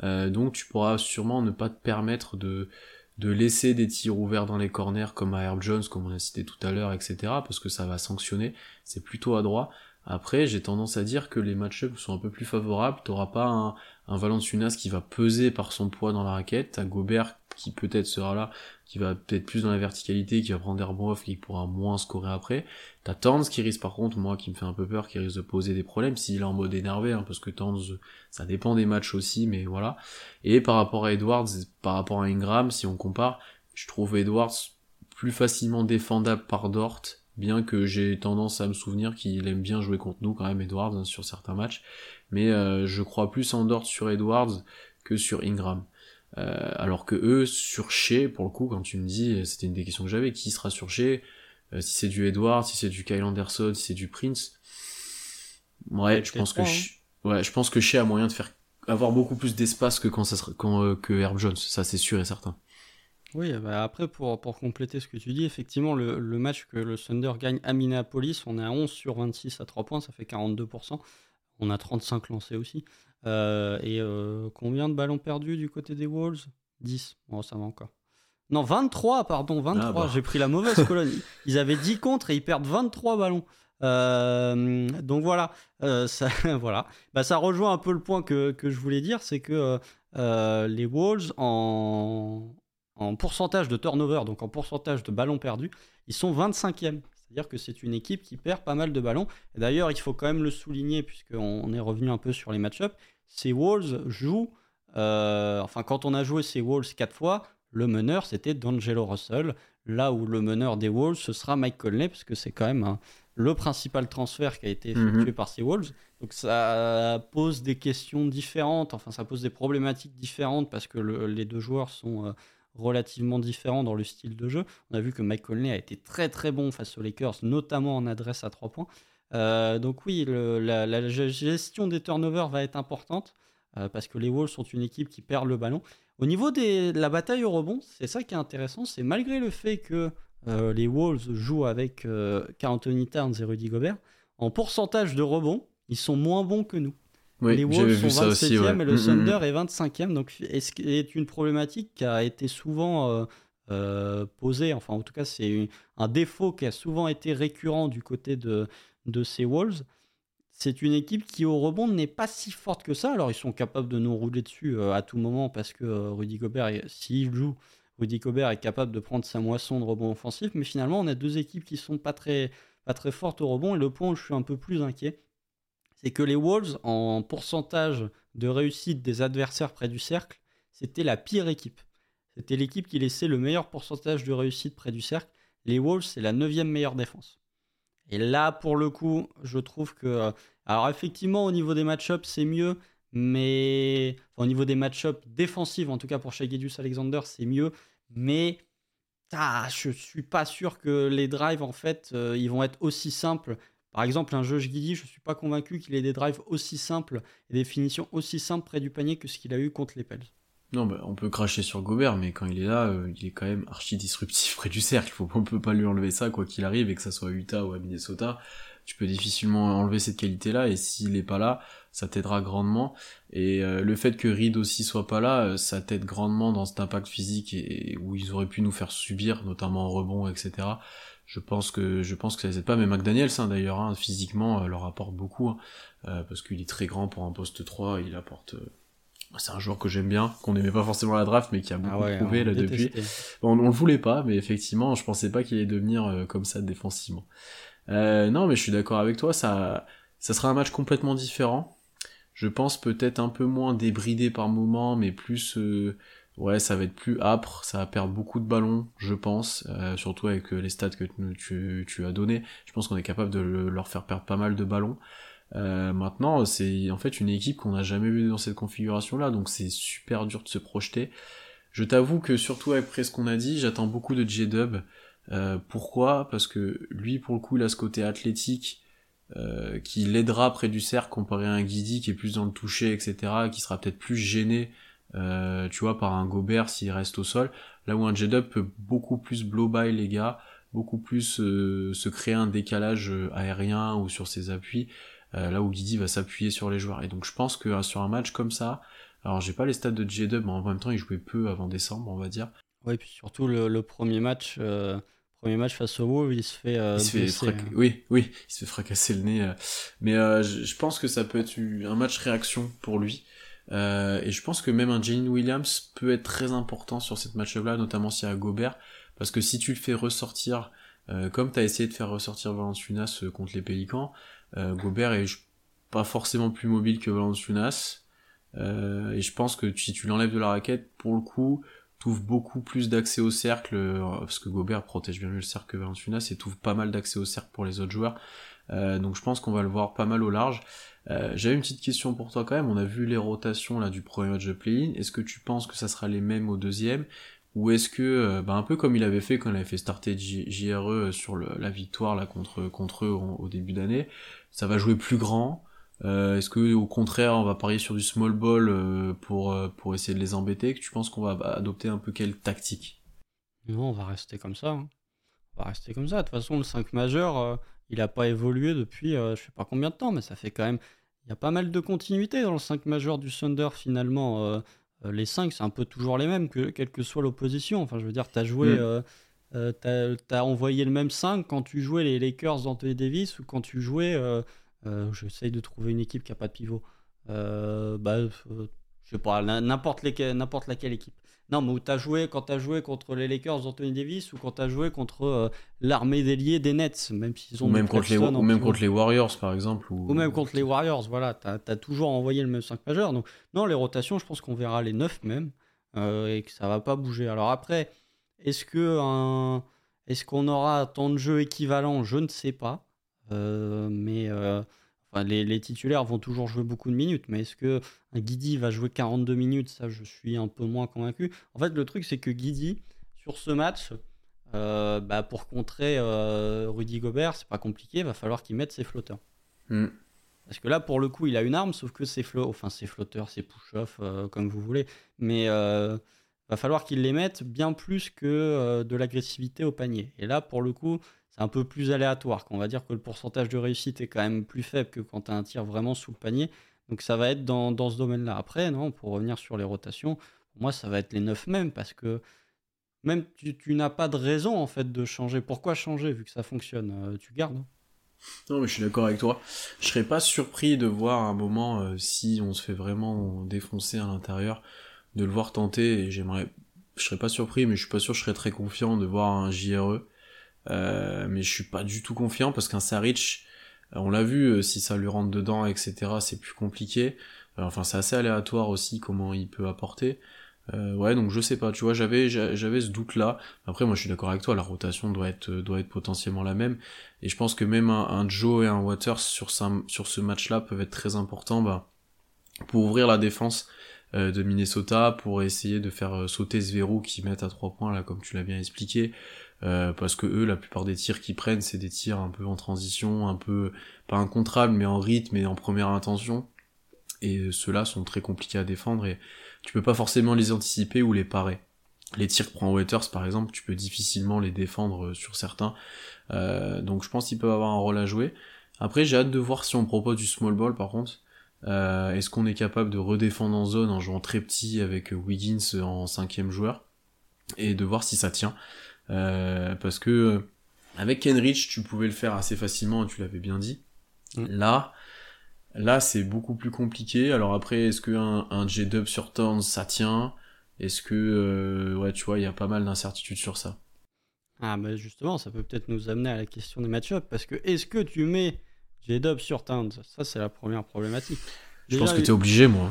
Euh, donc tu pourras sûrement ne pas te permettre de, de laisser des tirs ouverts dans les corners comme à Herb Jones, comme on a cité tout à l'heure, etc. Parce que ça va sanctionner. C'est plutôt à droit. Après, j'ai tendance à dire que les match-ups sont un peu plus favorables. T'auras pas un, un Valanciunas qui va peser par son poids dans la raquette, t'as Gobert qui peut-être sera là, qui va peut-être plus dans la verticalité, qui va prendre des qui pourra moins scorer après. T'as Towns qui risque par contre, moi qui me fait un peu peur, qui risque de poser des problèmes s'il est en mode énervé, hein, parce que Towns, ça dépend des matchs aussi, mais voilà. Et par rapport à Edwards, par rapport à Ingram, si on compare, je trouve Edwards plus facilement défendable par Dort, bien que j'ai tendance à me souvenir qu'il aime bien jouer contre nous quand même Edwards hein, sur certains matchs mais euh, je crois plus en Dort sur Edwards que sur Ingram. Euh, alors que eux, sur Shea, pour le coup, quand tu me dis, c'était une des questions que j'avais, qui sera sur Shea? Euh, Si c'est du Edwards, si c'est du Kyle Anderson, si c'est du Prince? Ouais, je pense que hein. ouais, je pense que Shea a moyen de faire avoir beaucoup plus d'espace que quand ça sera, quand, que Herb Jones, ça c'est sûr et certain. Oui, bah après, pour, pour compléter ce que tu dis, effectivement, le, le, match que le Thunder gagne à Minneapolis, on est à 11 sur 26 à 3 points, ça fait 42%. On a 35 lancés aussi. Euh, et euh, combien de ballons perdus du côté des Wolves? 10. Bon, ça va encore. Non, 23, pardon, 23. Ah, bah. J'ai pris la mauvaise colonne. Ils avaient 10 contre et ils perdent 23 ballons. Euh, donc voilà, ça, voilà. Bah, ça rejoint un peu le point que, que je voulais dire, c'est que les Wolves, en, en pourcentage de turnover, donc en pourcentage de ballons perdus, ils sont 25e. C'est-à-dire que c'est une équipe qui perd pas mal de ballons. D'ailleurs, il faut quand même le souligner, puisqu'on est revenu un peu sur les match-ups. Ces Wolves jouent, euh, enfin, quand on a joué ces Wolves quatre fois, le meneur c'était D'Angelo Russell. Là où le meneur des Wolves, ce sera Mike Conley, parce que c'est quand même le principal transfert qui a été effectué mhm. par ces Wolves. Donc ça pose des questions différentes, enfin, ça pose des problématiques différentes, parce que les deux joueurs sont. Euh, relativement différent dans le style de jeu. On a vu que Mike Conley a été très très bon face aux Lakers, notamment en adresse à 3 points. Euh, donc oui, la, gestion des turnovers va être importante euh, parce que les Wolves sont une équipe qui perd le ballon. Au niveau de la bataille au rebond, c'est ça qui est intéressant, c'est malgré le fait que euh, les Wolves jouent avec Carl Anthony Towns et Rudy Gobert, en pourcentage de rebond, ils sont moins bons que nous les Wolves sont 27e et le mm, mm, Thunder mm. est 25e. Donc, est une problématique qui a été souvent euh, euh, posée. Enfin, en tout cas, c'est un défaut qui a souvent été récurrent du côté de, de ces Wolves. C'est une équipe qui, au rebond, n'est pas si forte que ça. Alors, ils sont capables de nous rouler dessus euh, à tout moment parce que Rudy Gobert, s'il joue, Rudy Gobert est capable de prendre sa moisson de rebond offensif. Mais finalement, on a deux équipes qui sont pas très, pas très fortes au rebond. Et le point où je suis un peu plus inquiet, c'est que les Wolves, en pourcentage de réussite des adversaires près du cercle, c'était la pire équipe. C'était l'équipe qui laissait le meilleur pourcentage de réussite près du cercle. Les Wolves, c'est la neuvième meilleure défense. Et là, pour le coup, je trouve que... Euh, alors effectivement, au niveau des match-ups, c'est mieux, mais... au niveau des match-ups défensifs, en tout cas pour Shagedius Alexander, c'est mieux, mais... Ah, je suis pas sûr que les drives, en fait, euh, ils vont être aussi simples par exemple, un Josh Giddy, je ne suis pas convaincu qu'il ait des drives aussi simples et des finitions aussi simples près du panier que ce qu'il a eu contre les Pels. Non, bah, on peut cracher sur Gobert, mais quand il est là, euh, il est quand même archi disruptif près du cercle. Faut, on peut pas lui enlever ça, quoi qu'il arrive, et que ça soit à Utah ou à Minnesota. Tu peux difficilement enlever cette qualité-là, et s'il est pas là, ça t'aidera grandement. Et euh, le fait que Reed aussi soit pas là, euh, ça t'aide grandement dans cet impact physique et, où ils auraient pu nous faire subir, notamment en rebond, etc je pense que je pense que ça les aide pas mais McDaniels hein, d'ailleurs hein, physiquement euh, leur apporte beaucoup hein, euh, parce qu'il est très grand pour un poste 3 il apporte euh, C'est un joueur que j'aime bien, qu'on n'aimait pas forcément à la draft, mais qui a beaucoup Ah ouais, prouvé là depuis. détestait. On, on le voulait pas, mais effectivement, je pensais pas qu'il allait devenir euh, comme ça défensivement. Euh, non, mais je suis d'accord avec toi, ça, ça sera un match complètement différent. Je pense peut-être un peu moins débridé par moment, mais plus, euh, ouais, ça va être plus âpre, ça va perdre beaucoup de ballons, je pense, euh, surtout avec euh, les stats que tu, as donné. Je pense qu'on est capable de le- leur faire perdre pas mal de ballons. Euh, maintenant, c'est en fait une équipe qu'on n'a jamais vue dans cette configuration-là, donc c'est super dur de se projeter. Je t'avoue que surtout après ce qu'on a dit, j'attends beaucoup de J-Dub. Pourquoi? Parce que lui, pour le coup, il a ce côté athlétique qui l'aidera près du cercle comparé à un Guidi qui est plus dans le toucher, etc., qui sera peut-être plus gêné, euh, tu vois, par un Gobert s'il reste au sol. Là où un J-Dub peut beaucoup plus blow by les gars, beaucoup plus euh, se créer un décalage euh, aérien ou sur ses appuis, euh, là où Guidi va s'appuyer sur les joueurs. Et donc je pense que euh, sur un match comme ça, alors j'ai pas les stats de J-Dub, mais en même temps il jouait peu avant décembre, on va dire. Ouais, puis surtout le, le premier match, euh, premier match face aux Wolves, il se fait, euh, il se fait frac- hein. oui oui il se fait fracasser le nez euh. mais euh, je, pense que ça peut être un match réaction pour lui Euh, et je pense que même un Jalen Williams peut être très important sur cette match là notamment s'il y a Gobert parce que si tu le fais ressortir euh, comme tu as essayé de faire ressortir Valanciunas euh, contre les Pélicans euh, Gobert est pas forcément plus mobile que Valanciunas euh, et je pense que si tu l'enlèves de la raquette pour le coup t'ouvres beaucoup plus d'accès au cercle, euh, parce que Gobert protège bien mieux le cercle que Valanciunas, et t'ouvres pas mal d'accès au cercle pour les autres joueurs. Donc je pense qu'on va le voir pas mal au large. Euh, J'avais une petite question pour toi quand même, on a vu les rotations là du premier match de play-in, est-ce que tu penses que ça sera les mêmes au deuxième? Ou est-ce que, euh, bah, un peu comme il avait fait quand il avait fait starter JRE sur le- la victoire là contre, contre eux au début d'année, ça va jouer plus grand? Euh, Est-ce que au contraire on va parier sur du small ball euh, pour, euh, pour essayer de les embêter? Tu penses qu'on va adopter un peu quelle tactique? Non, on va rester comme ça. hein. On va rester comme ça. De toute façon, le 5 majeur, euh, il n'a pas évolué depuis euh, je sais pas combien de temps, mais ça fait quand même. Il y a pas mal de continuité dans le 5 majeur du Thunder finalement. euh, euh, les 5, c'est un peu toujours les mêmes, que, quelle que soit l'opposition. Enfin, je veux dire, tu as joué. Mm. euh, t'as, envoyé le même 5 quand tu jouais les Lakers d'Anthony Davis ou quand tu jouais. euh, euh, J'essaye de trouver une équipe qui n'a pas de pivot. Bah, je sais pas, n'importe laquelle équipe. Non, mais où joué quand t'as joué contre les Lakers d'Anthony Davis ou quand t'as joué contre euh, l'armée déliée des Nets, même s'ils ont ou même, contre les, ou même contre les Warriors par exemple ou, Ou même contre les Warriors, voilà, t'as as toujours envoyé le même 5 majeur. Donc, non, les rotations, je pense qu'on verra les 9 même, euh, et que ça va pas bouger. Alors après, est-ce que un... est-ce qu'on aura temps de jeu équivalent Je ne sais pas. Euh, mais euh, enfin, les, les titulaires vont toujours jouer beaucoup de minutes. Mais est-ce que un Guidi va jouer 42 minutes? Ça, je suis un peu moins convaincu. En fait, le truc, c'est que Guidi, sur ce match, euh, bah, pour contrer euh, Rudy Gobert, c'est pas compliqué, va falloir qu'il mette ses flotteurs. Hmm. Parce que là, pour le coup, il a une arme, sauf que ses flots, enfin ses flotteurs, ses push-off, euh, comme vous voulez, mais va falloir qu'il les mette bien plus que de l'agressivité au panier. Et là, pour le coup, un peu plus aléatoire. Qu'on va dire que le pourcentage de réussite est quand même plus faible que quand tu as un tir vraiment sous le panier. Donc ça va être dans, ce domaine-là. Après, non, pour revenir sur les rotations, moi, ça va être les 9 mêmes parce que même tu, n'as pas de raison en fait de changer. Pourquoi changer vu que ça fonctionne? Euh, Tu gardes. Non, mais je suis d'accord avec toi. Je serais pas surpris de voir un moment, euh, si on se fait vraiment défoncer à l'intérieur, de le voir tenter, j'aimerais, je serais pas surpris, mais je suis pas sûr, je serais très confiant de voir un JRE. Euh, mais je suis pas du tout confiant parce qu'un Saric, euh, on l'a vu, euh, si ça lui rentre dedans, etc., c'est plus compliqué. Enfin, c'est assez aléatoire aussi comment il peut apporter. Euh, ouais, donc je sais pas, tu vois, j'avais j'a- j'avais ce doute-là. Après, moi, je suis d'accord avec toi, la rotation doit être doit être potentiellement la même. Et je pense que même un, Joe et un Waters sur, ce match-là peuvent être très importants bah, pour ouvrir la défense de Minnesota, pour essayer de faire sauter ce verrou qu'ils mettent à trois points, là, comme tu l'as bien expliqué. Euh, parce que eux, la plupart des tirs qu'ils prennent, c'est des tirs un peu en transition, un peu, pas incontrables, mais en rythme et en première intention. Et euh, ceux-là sont très compliqués à défendre et tu peux pas forcément les anticiper ou les parer. Les tirs que prend Waiters, par exemple, tu peux difficilement les défendre euh, sur certains. Euh, donc je pense qu'ils peuvent avoir un rôle à jouer. Après, j'ai hâte de voir si on propose du small ball, par contre. Euh, Est-ce qu'on est capable de redéfendre en zone en jouant très petit avec Wiggins en cinquième joueur et de voir si ça tient? Euh, parce que euh, avec Kenrich, tu pouvais le faire assez facilement, tu l'avais bien dit. Mm. Là, Là, c'est beaucoup plus compliqué. Alors après, est-ce qu'un un J-Dub sur turns, ça tient? Est-ce que, euh, ouais, tu vois, il y a pas mal d'incertitudes sur ça? Ah, mais justement, ça peut peut-être nous amener à la question des match parce que est-ce que tu mets J-Dub sur turns Ça, c'est la première problématique. Je pense que tu es obligé, moi.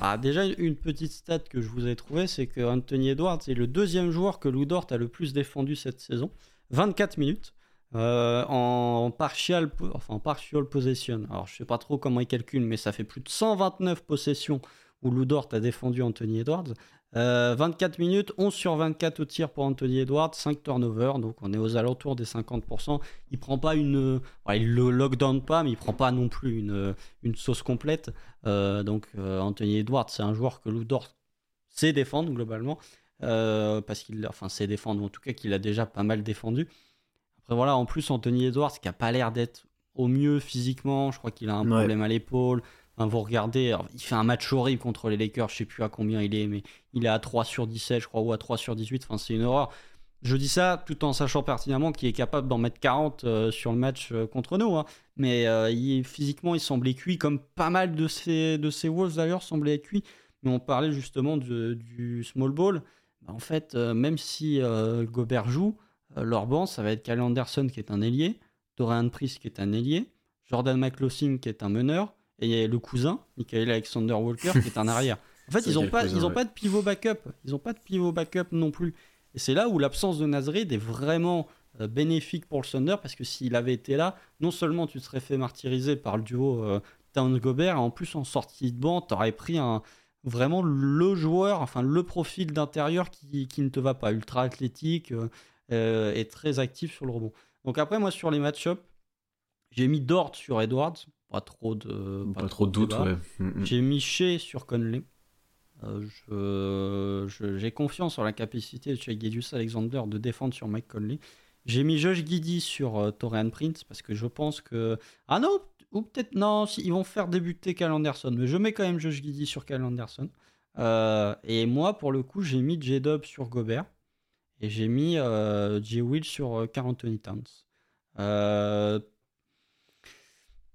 Ah, déjà, une petite stat que je vous ai trouvée, c'est que Anthony Edwards est le deuxième joueur que Lou Dort a le plus défendu cette saison. 24 minutes. Euh, en, partial, enfin, en partial possession. Alors, je sais pas trop comment il calcule, mais ça fait plus de 129 possessions où Lou Dort a défendu Anthony Edwards. 24 euh, minutes, 11 sur 24 au tir pour Anthony Edwards, 5 turnovers, donc on est aux alentours des 50%. Il prend pas une. il le lockdown pas, mais il prend pas non plus une, une sauce complète. Euh, donc Anthony Edwards, c'est un joueur que Lou Dort sait défendre globalement. parce qu'il enfin, sait défendre, en tout cas qu'il a déjà pas mal défendu. Après, voilà, en plus, Anthony Edwards, qui a pas l'air d'être au mieux physiquement, je crois qu'il a un problème à l'épaule. Vous regardez, il fait un match horrible contre les Lakers, je sais plus à combien il est, mais il est à 3 sur 17, je crois, ou à 3 sur 18, enfin, c'est une horreur. Je dis ça tout en sachant pertinemment qu'il est capable d'en mettre 40 euh, sur le match euh, contre nous. Hein. Mais euh, physiquement, il semblait cuit, comme pas mal de ces, de ces Wolves d'ailleurs semblaient cuits. Mais on parlait justement du small ball. Bah, en fait, même si Gobert joue, leur banc, ça va être Kyle Anderson qui est un ailier, Dorian Priest qui est un ailier, Jordan McLaughlin qui est un meneur, et il y a le cousin, Michael Alexander Walker, qui est un arrière. En fait, ils n'ont pas, ils ont pas de pivot backup. Ils n'ont pas de pivot backup non plus. Et c'est là où l'absence de Nazrid est vraiment euh, bénéfique pour le Thunder, parce que s'il avait été là, non seulement tu te serais fait martyriser par le duo euh, Towns-Gobert, et en plus en sortie de banc, tu aurais pris un, vraiment le joueur, enfin le profil d'intérieur qui, qui, ne te va pas, ultra athlétique, euh, est très actif sur le rebond. Donc après, moi, sur les match-up, j'ai mis Dort sur Edwards. Pas trop de, pas, trop de doute, ouais. Mm, mm. J'ai mis Shea sur Conley. Euh, j'ai confiance en la capacité de Shea Gedius Alexander de défendre sur Mike Conley. J'ai mis Josh Giddy sur euh, Torian Prince parce que je pense que. Ah non, ou peut-être non, ils vont faire débuter Cal Anderson, mais je mets quand même Josh Giddy sur Cal Anderson. et moi, pour le coup, j'ai mis J-Dub sur Gobert. Et j'ai mis euh, J. Will sur euh, Carl Anthony Towns.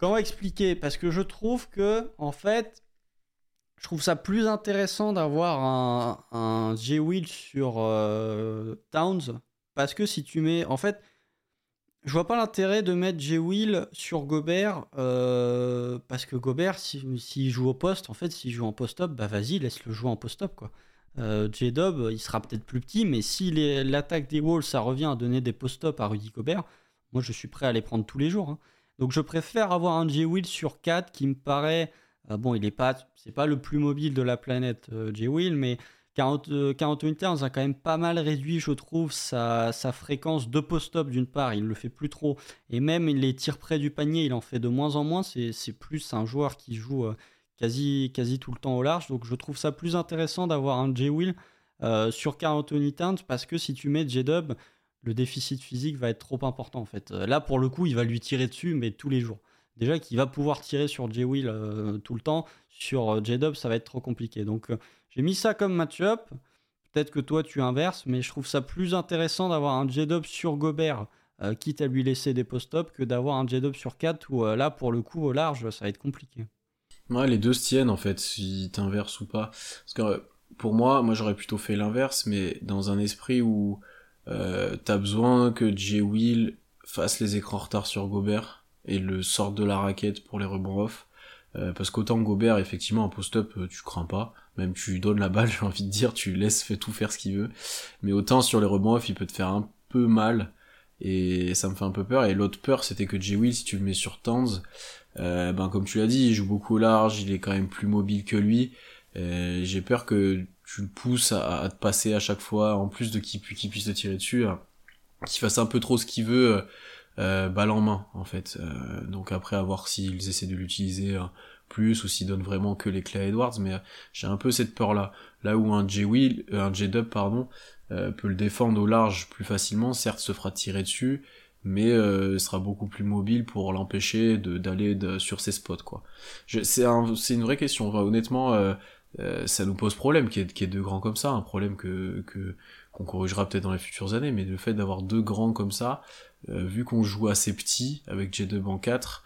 Euh, comment expliquer? Parce que je trouve que, en fait, je trouve ça plus intéressant d'avoir un, un J. Will sur Towns. Parce que si tu mets. En fait, je vois pas l'intérêt de mettre J. Will sur Gobert. parce que Gobert, s'il si, joue au poste, en fait, s'il joue en post-up, bah vas-y, laisse-le jouer en post-up, quoi. Euh, J-Dub, il sera peut-être plus petit, mais si l'attaque des Wolves, ça revient à donner des post-up à Rudy Gobert, moi je suis prêt à les prendre tous les jours. Hein. Donc je préfère avoir un J-Will sur 4 qui me paraît. Euh, bon, il n'est pas, c'est pas le plus mobile de la planète, euh, J-Will, mais 40, 40 minutes, on a quand même pas mal réduit, je trouve, sa, fréquence de post-up d'une part, il le fait plus trop, et même les tirs près du panier, il en fait de moins en moins. C'est plus un joueur qui joue quasi, quasi tout le temps au large. Donc je trouve ça plus intéressant d'avoir un J-Will euh, sur Carl Anthony parce que si tu mets J-Dub, le déficit physique va être trop important en fait. Euh, là pour le coup, il va lui tirer dessus, mais tous les jours. Déjà qu'il va pouvoir tirer sur J-Will euh, tout le temps, sur J-Dub, ça va être trop compliqué. Donc j'ai mis ça comme match-up. Peut-être que toi tu inverses, mais je trouve ça plus intéressant d'avoir un J-Dub sur Gobert, quitte à lui laisser des post-up, que d'avoir un J-Dub sur 4 où là pour le coup au large, ça va être compliqué. Ouais, les deux se tiennent en fait, si t'inverses ou pas. Parce que pour moi, moi j'aurais plutôt fait l'inverse, mais dans un esprit où euh, t'as besoin que Jay Will fasse les écrans retard sur Gobert et le sorte de la raquette pour les rebonds off. Euh, parce qu'autant Gobert, effectivement, en post-up, euh, tu crains pas. Même tu donnes la balle, j'ai envie de dire, tu laisses fait tout faire ce qu'il veut. Mais autant sur les rebonds off, il peut te faire un peu mal. Et ça me fait un peu peur. Et l'autre peur, c'était que Jay Will, si tu le mets sur Tanz, euh, ben comme tu l'as dit, il joue beaucoup au large, il est quand même plus mobile que lui. Euh, j'ai peur que tu le pousses à, te passer à chaque fois, en plus de qu'il puisse te tirer dessus, hein, qu'il fasse un peu trop ce qu'il veut, euh, balle en main en fait. Euh, donc après à voir s'ils essaient de l'utiliser plus ou s'ils donnent vraiment que les clés à Edwards, mais j'ai un peu cette peur là. Là où un J Will, un J Dub pardon, peut le défendre au large plus facilement, certes se fera tirer dessus, mais euh, sera beaucoup plus mobile pour l'empêcher d'aller sur ses spots quoi. C'est un, une vraie question. honnêtement, euh, euh, ça nous pose problème qu'il y, ait deux grands comme ça, un problème que qu'on corrigera peut-être dans les futures années, mais le fait d'avoir deux grands comme ça, euh, vu qu'on joue assez petit avec J2 en 4,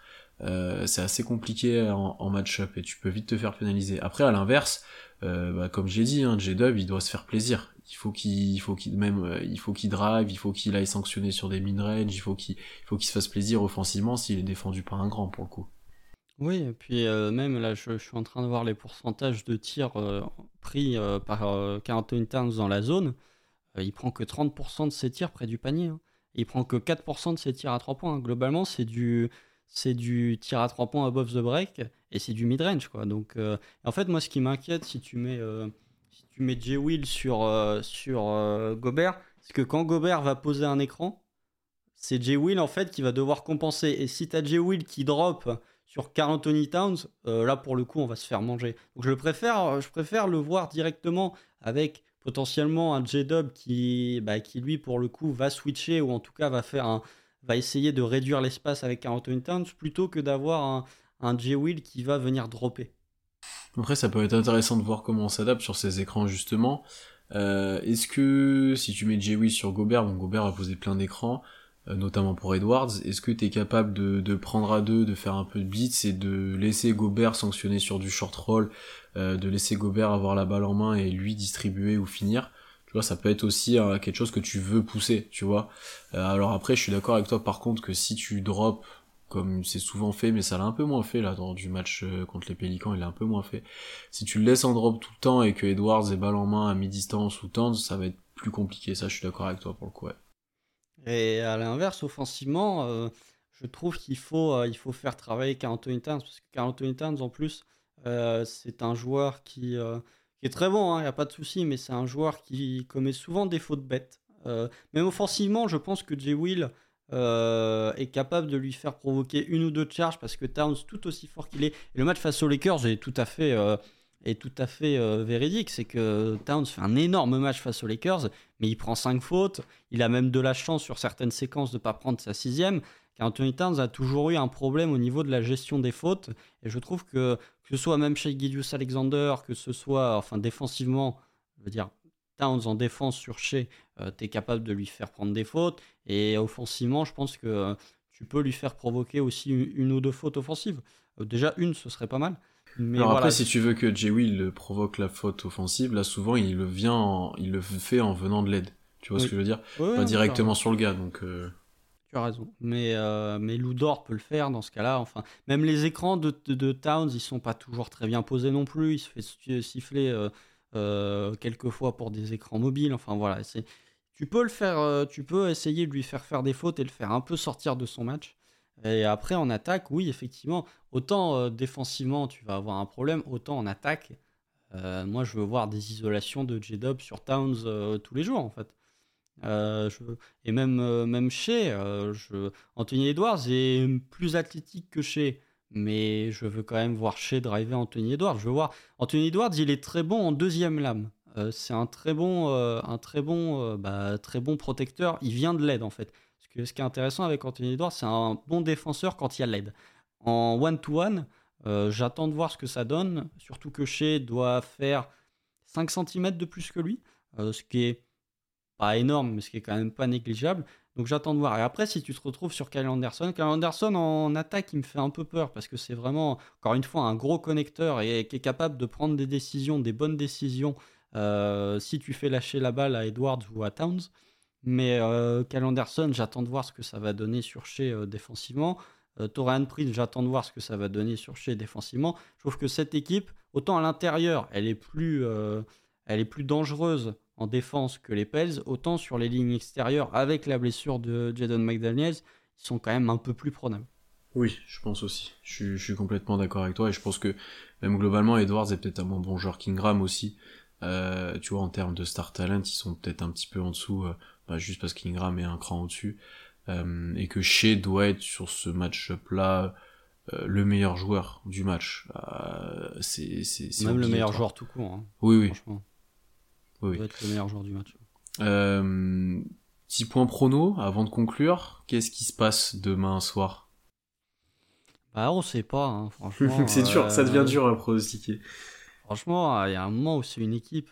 c'est assez compliqué en, match-up et tu peux vite te faire pénaliser. Après, à l'inverse, bah, comme j'ai dit, hein, J-Dub, il doit se faire plaisir. Il faut qu'il, faut qu'il même, il faut qu'il drive, il faut qu'il aille sanctionner sur des mid-range, il faut qu'il, faut qu'il se fasse plaisir offensivement s'il est défendu par un grand pour le coup. Oui, et puis euh, même là, je, suis en train de voir les pourcentages de tirs euh, pris euh, par Carl Anthony Towns dans la zone. il prend que 30% de ses tirs près du panier. Hein. Il prend que 4% de ses tirs à 3 points. Hein. Globalement, c'est du, c'est du tir à 3 points above the break et c'est du mid-range. Quoi. Donc, en fait, moi, ce qui m'inquiète, si tu mets, si tu mets J. Will sur, sur Gobert, c'est que quand Gobert va poser un écran, c'est J. Will en fait qui va devoir compenser. Et si tu as J. Will qui drop sur Carl Anthony Towns, euh, là pour le coup, on va se faire manger. Donc je préfère, euh, je préfère le voir directement avec potentiellement un J-Dub qui, bah, qui lui pour le coup va switcher ou en tout cas va faire un, va essayer de réduire l'espace avec Carl Anthony Towns plutôt que d'avoir un, J-Will qui va venir dropper. Après, ça peut être intéressant de voir comment on s'adapte sur ces écrans justement. Euh, est-ce que si tu mets J-Will sur Gobert, bon Gobert va poser plein d'écrans, notamment pour Edwards. Est-ce que tu es capable de, prendre à deux, de faire un peu de blitz et de laisser Gobert sanctionner sur du short roll, euh, de laisser Gobert avoir la balle en main et lui distribuer ou finir? Tu vois, ça peut être aussi euh, quelque chose que tu veux pousser, tu vois. alors après, je suis d'accord avec toi par contre que si tu drops, comme c'est souvent fait, mais ça l'a un peu moins fait là dans du match contre les Pélicans, il l'a un peu moins fait. Si tu le laisses en drop tout le temps et que Edwards est balle en main à mi-distance ou temps, ça va être plus compliqué, ça je suis d'accord avec toi pour le coup, ouais. Et à l'inverse, offensivement, euh, je trouve qu'il faut, euh, il faut faire travailler Carl Anthony Towns, parce que Carl Anthony Towns, en plus, euh, c'est un joueur qui, qui, est très bon, il hein, n'y a pas de souci, mais c'est un joueur qui commet souvent des fautes bêtes. même offensivement, je pense que Jay Will est capable de lui faire provoquer une ou deux charges, parce que Towns, tout aussi fort qu'il est, et le match face aux Lakers est tout à fait est tout à fait euh, véridique. C'est que Towns fait un énorme match face aux Lakers, mais il prend 5 fautes. Il a même de la chance sur certaines séquences de ne pas prendre sa sixième. Car Anthony Towns a toujours eu un problème au niveau de la gestion des fautes. Et je trouve que, que ce soit même chez Gideus Alexander, que ce soit enfin défensivement, je veux dire, Towns en défense sur chez, euh, tu es capable de lui faire prendre des fautes. Et offensivement, je pense que euh, tu peux lui faire provoquer aussi une, ou deux fautes offensives. déjà une, ce serait pas mal. Alors après, si tu veux que Jay Will provoque la faute offensive, là souvent il le vient, il le fait en venant de l'aide. Tu vois ce que je veux dire? Pas directement sur le gars, donc. Euh. Tu as raison. Mais euh, mais Ludor peut le faire dans ce cas-là. Enfin, même les écrans de, de, Towns, ils sont pas toujours très bien posés non plus. Il se fait siffler euh, euh, quelques fois pour des écrans mobiles. Enfin voilà, c'est. Tu peux le faire, tu peux essayer de lui faire faire des fautes et le faire un peu sortir de son match. Et après, en attaque, oui, effectivement, autant euh, défensivement, tu vas avoir un problème, autant en attaque, euh, moi, je veux voir des isolations de J-Dub sur Towns euh, tous les jours, en fait. Et même, même chez. Anthony Edwards est plus athlétique que chez, mais je veux quand même voir chez driver Anthony Edwards. Je veux voir Anthony Edwards, il est très bon en deuxième lame. c'est un très bon, un très bon, bah, très bon protecteur. Il vient de l'aide en fait ce qui est intéressant avec Anthony Edwards, c'est un bon défenseur quand il y a l'aide. En one-to-one, euh, j'attends de voir ce que ça donne, surtout que Shea doit faire 5 cm de plus que lui, euh, ce qui est pas énorme, mais ce qui est quand même pas négligeable. Donc j'attends de voir. Et après, si tu te retrouves sur Kyle Anderson, Kyle Anderson en attaque, il me fait un peu peur parce que c'est vraiment, encore une fois, un gros connecteur et qui est capable de prendre des décisions, des bonnes décisions, euh, si tu fais lâcher la balle à Edwards ou à Towns. Mais euh, Cal Anderson, j'attends de voir ce que ça va donner sur chez euh, défensivement. Euh, Torian Prince, j'attends de voir ce que ça va donner sur chez défensivement. Je trouve que cette équipe, autant à l'intérieur, elle est plus, euh, elle est plus dangereuse en défense que les Pels, autant sur les lignes extérieures, avec la blessure de Jadon McDaniels, ils sont quand même un peu plus prenables. Oui, je pense aussi. Je, suis complètement d'accord avec toi et je pense que même globalement, Edwards est peut-être un bon joueur qu'Ingram aussi. Euh, tu vois, en termes de star talent, ils sont peut-être un petit peu en dessous bah, juste parce qu'Ingram est un cran au-dessus, euh, et que Shea doit être sur ce match-up-là euh, le meilleur joueur du match. Euh, c'est, c'est, Même le meilleur joueur tout court. Hein, oui, oui. Franchement. Oui, doit être le meilleur joueur du match. petit point prono avant de conclure. Qu'est-ce qui se passe demain soir? Bah, on sait pas, hein, franchement. c'est dur, ça devient dur à pronostiquer. Franchement, il y a un moment où c'est une équipe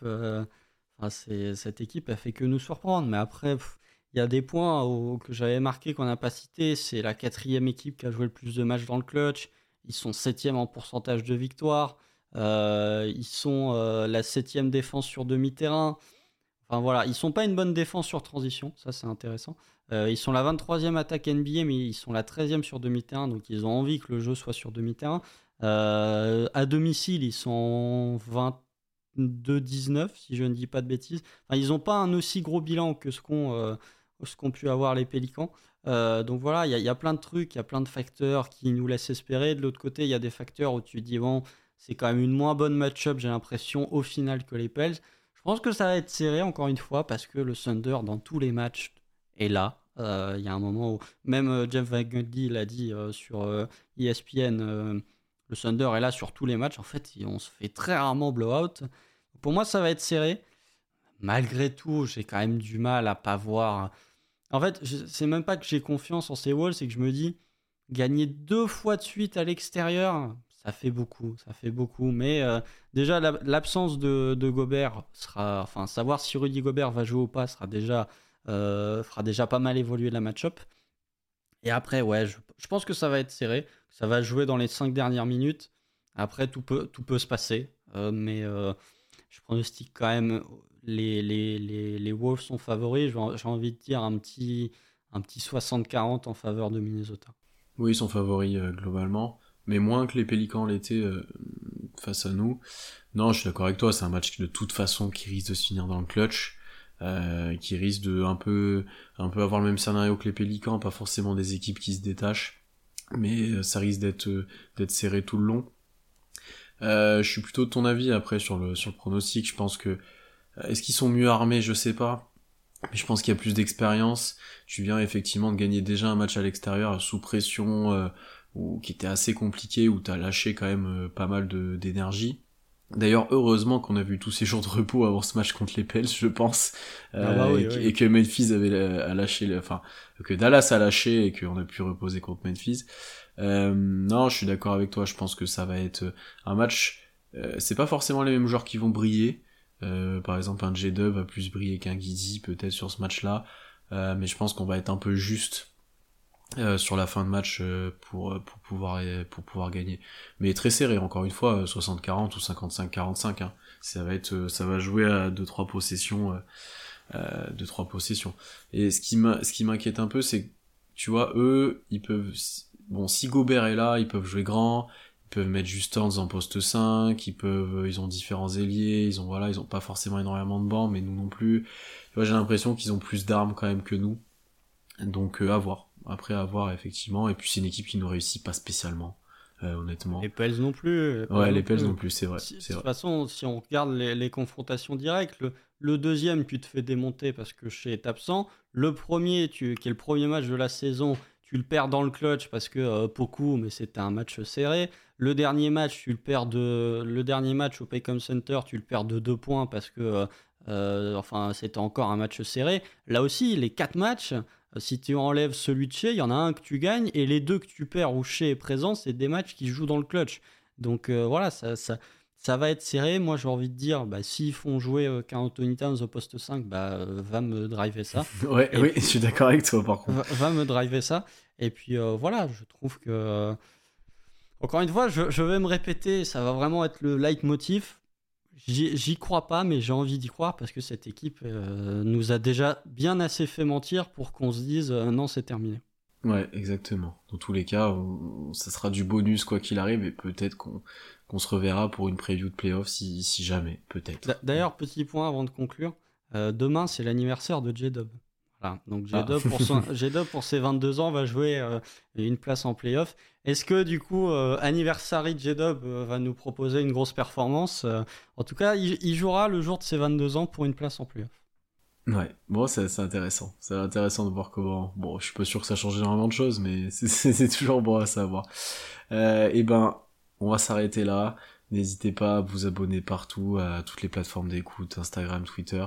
cette équipe a fait que nous surprendre. Mais après, il y a des points que j'avais marqué qu'on n'a pas cité. C'est la quatrième équipe qui a joué le plus de matchs dans le clutch. Ils sont septième en pourcentage de victoire. Euh, ils sont euh, la septième défense sur demi-terrain. Enfin voilà, ils sont pas une bonne défense sur transition, ça c'est intéressant. Euh, ils sont la 23e attaque NBA, mais ils sont la 13e sur demi-terrain, donc ils ont envie que le jeu soit sur demi-terrain. à domicile, ils sont 22-19, si je ne dis pas de bêtises. Ils n'ont pas un aussi gros bilan que ce qu'ont qu'ont pu avoir les Pélicans. donc voilà, il y, a plein de trucs, il y a plein de facteurs qui nous laissent espérer. De l'autre côté, il y a des facteurs où tu dis, bon, c'est quand même une moins bonne match-up, j'ai l'impression, au final que les Pels. Je pense que ça va être serré, encore une fois, parce que le Thunder, dans tous les matchs, est là. Euh, il y a un moment où, même euh, Jeff Van Gundy l'a dit euh, sur ESPN, e le Thunder est là sur tous les matchs. En fait, on se fait très rarement blowout. Pour moi, ça va être serré. Malgré tout, j'ai quand même du mal à pas voir. En fait, c'est même pas que j'ai confiance en ces Walls, c'est que je me dis, gagner deux fois de suite à l'extérieur, ça fait beaucoup, ça fait beaucoup. Mais euh, déjà, l'absence de, Gobert sera, enfin, savoir si Rudy Gobert va jouer ou pas sera déjà, euh, fera déjà pas mal évoluer la match-up. Et après, ouais, je, pense que ça va être serré. Ça va jouer dans les cinq dernières minutes. Après, tout peut, tout peut se passer. Euh, mais je pronostique quand même les, les, les, les Wolves sont favoris. J'ai envie de dire un petit, un petit 60-40 en faveur de Minnesota. Oui, ils sont favoris globalement mais moins que les Pélicans l'étaient euh, face à nous. Non, je suis d'accord avec toi, c'est un match de toute façon qui risque de se finir dans le clutch, euh, qui risque de un peu, un peu avoir le même scénario que les Pélicans, pas forcément des équipes qui se détachent, mais euh, ça risque d'être d'être serré tout le long. je suis plutôt de ton avis après sur le sur le pronostic. Je pense que est-ce qu'ils sont mieux armés, je sais pas. Mais je pense qu'il y a plus d'expérience. Tu viens effectivement de gagner déjà un match à l'extérieur sous pression, ou qui était assez compliqué, où t'as lâché quand même euh, pas mal d'énergie. D'ailleurs, heureusement qu'on a vu tous ces jours de repos avant ce match contre les Pels, je pense, ah bah euh, et, que Memphis avait a lâché, enfin que Dallas a lâché et qu'on a pu reposer contre Memphis. Euh, non, je suis d'accord avec toi. Je pense que ça va être un match. Euh, c'est pas forcément les mêmes joueurs qui vont briller. Euh, par exemple, un J-Dub va plus briller qu'un Giddy peut-être sur ce match-là, mais je pense qu'on va être un peu juste euh, sur la fin de match euh, pour, euh, pour, pouvoir, pour pouvoir gagner. Mais très serré, encore une fois, 60-40 ou 55-45. Hein. Ça va ça va jouer à 2-3 possessions, euh, 2-3 possessions. Et ce qui m'inquiète un peu, c'est tu vois, eux, ils peuvent, bon, si Gobert est là, ils peuvent jouer grand, ils peuvent mettre Justans en poste 5, ils peuvent, ils ont différents ailiers, ils ont, voilà, ils ont pas forcément énormément de bancs, mais nous non plus. j'ai l'impression qu'ils ont plus d'armes quand même que nous. Donc, à voir après avoir effectivement. Et puis c'est une équipe qui ne réussit pas spécialement. Euh, honnêtement. Les Pels non plus. Ouais, les Pels non plus, c'est vrai. de toute façon, si on regarde les, confrontations directes, le, deuxième, tu te fais démonter parce que chez est absent. Le premier, tu, qui est le premier match de la saison, tu le perds dans le clutch parce que euh, beaucoup, mais c'était un match serré. Le dernier match, tu le perds de, le dernier match au Paycom Center, tu le perds de deux points parce que, euh, enfin, c'était encore un match serré. Là aussi, les quatre matchs, si tu enlèves celui de chez, il y en a un que tu gagnes et les deux que tu perds où chez est présent, c'est des matchs qui jouent dans le clutch. Donc euh, voilà, ça, ça, ça, va être serré. Moi, j'ai envie de dire, bah, s'ils font jouer euh, Anthony Towns au poste 5, bah, euh, va me driver ça. ouais, oui, je suis d'accord avec toi par contre. Va, me driver ça. Et puis euh, voilà, je trouve que. Encore une fois, je, je, vais me répéter, ça va vraiment être le leitmotiv. J'y crois pas, mais j'ai envie d'y croire parce que cette équipe euh, nous a déjà bien assez fait mentir pour qu'on se dise euh, non, c'est terminé. Ouais, exactement. Dans tous les cas, ça sera du bonus quoi qu'il arrive et peut-être qu'on se reverra pour une preview de playoff si, si jamais, peut-être. D'ailleurs, petit point avant de conclure, euh, demain c'est l'anniversaire de J-Dub. Donc J-Dub pour, pour, ses 22 ans va jouer euh, une place en playoff. Est-ce que du coup, euh, Anniversary J-Dub euh, va nous proposer une grosse performance En tout cas, il, jouera le jour de ses 22 ans pour une place en playoff. Ouais, bon, c'est intéressant. C'est intéressant de voir comment. Bon, je suis pas sûr que ça change énormément de choses, mais c'est toujours bon à savoir. et eh ben, on va s'arrêter là. N'hésitez pas à vous abonner partout, à toutes les plateformes d'écoute, Instagram, Twitter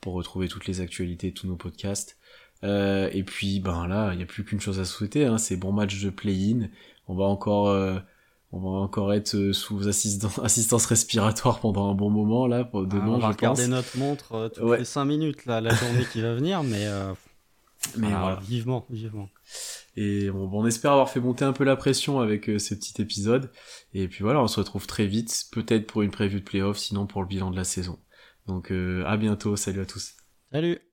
pour retrouver toutes les actualités, tous nos podcasts. Euh, et puis ben là, il n'y a plus qu'une chose à souhaiter, hein, c'est bon match de play-in. On va encore, euh, on va encore être sous assistance respiratoire pendant un bon moment là. Pour demain, ah, on va regarder notre montre euh, toutes les 5 minutes là, la journée qui va venir, mais. Mais Ah, voilà. Vivement, vivement. Et bon, bon, on espère avoir fait monter un peu la pression avec euh, ce petit épisode. Et puis voilà, on se retrouve très vite, peut-être pour une preview de playoff, sinon pour le bilan de la saison. Donc euh, à bientôt, salut à tous. Salut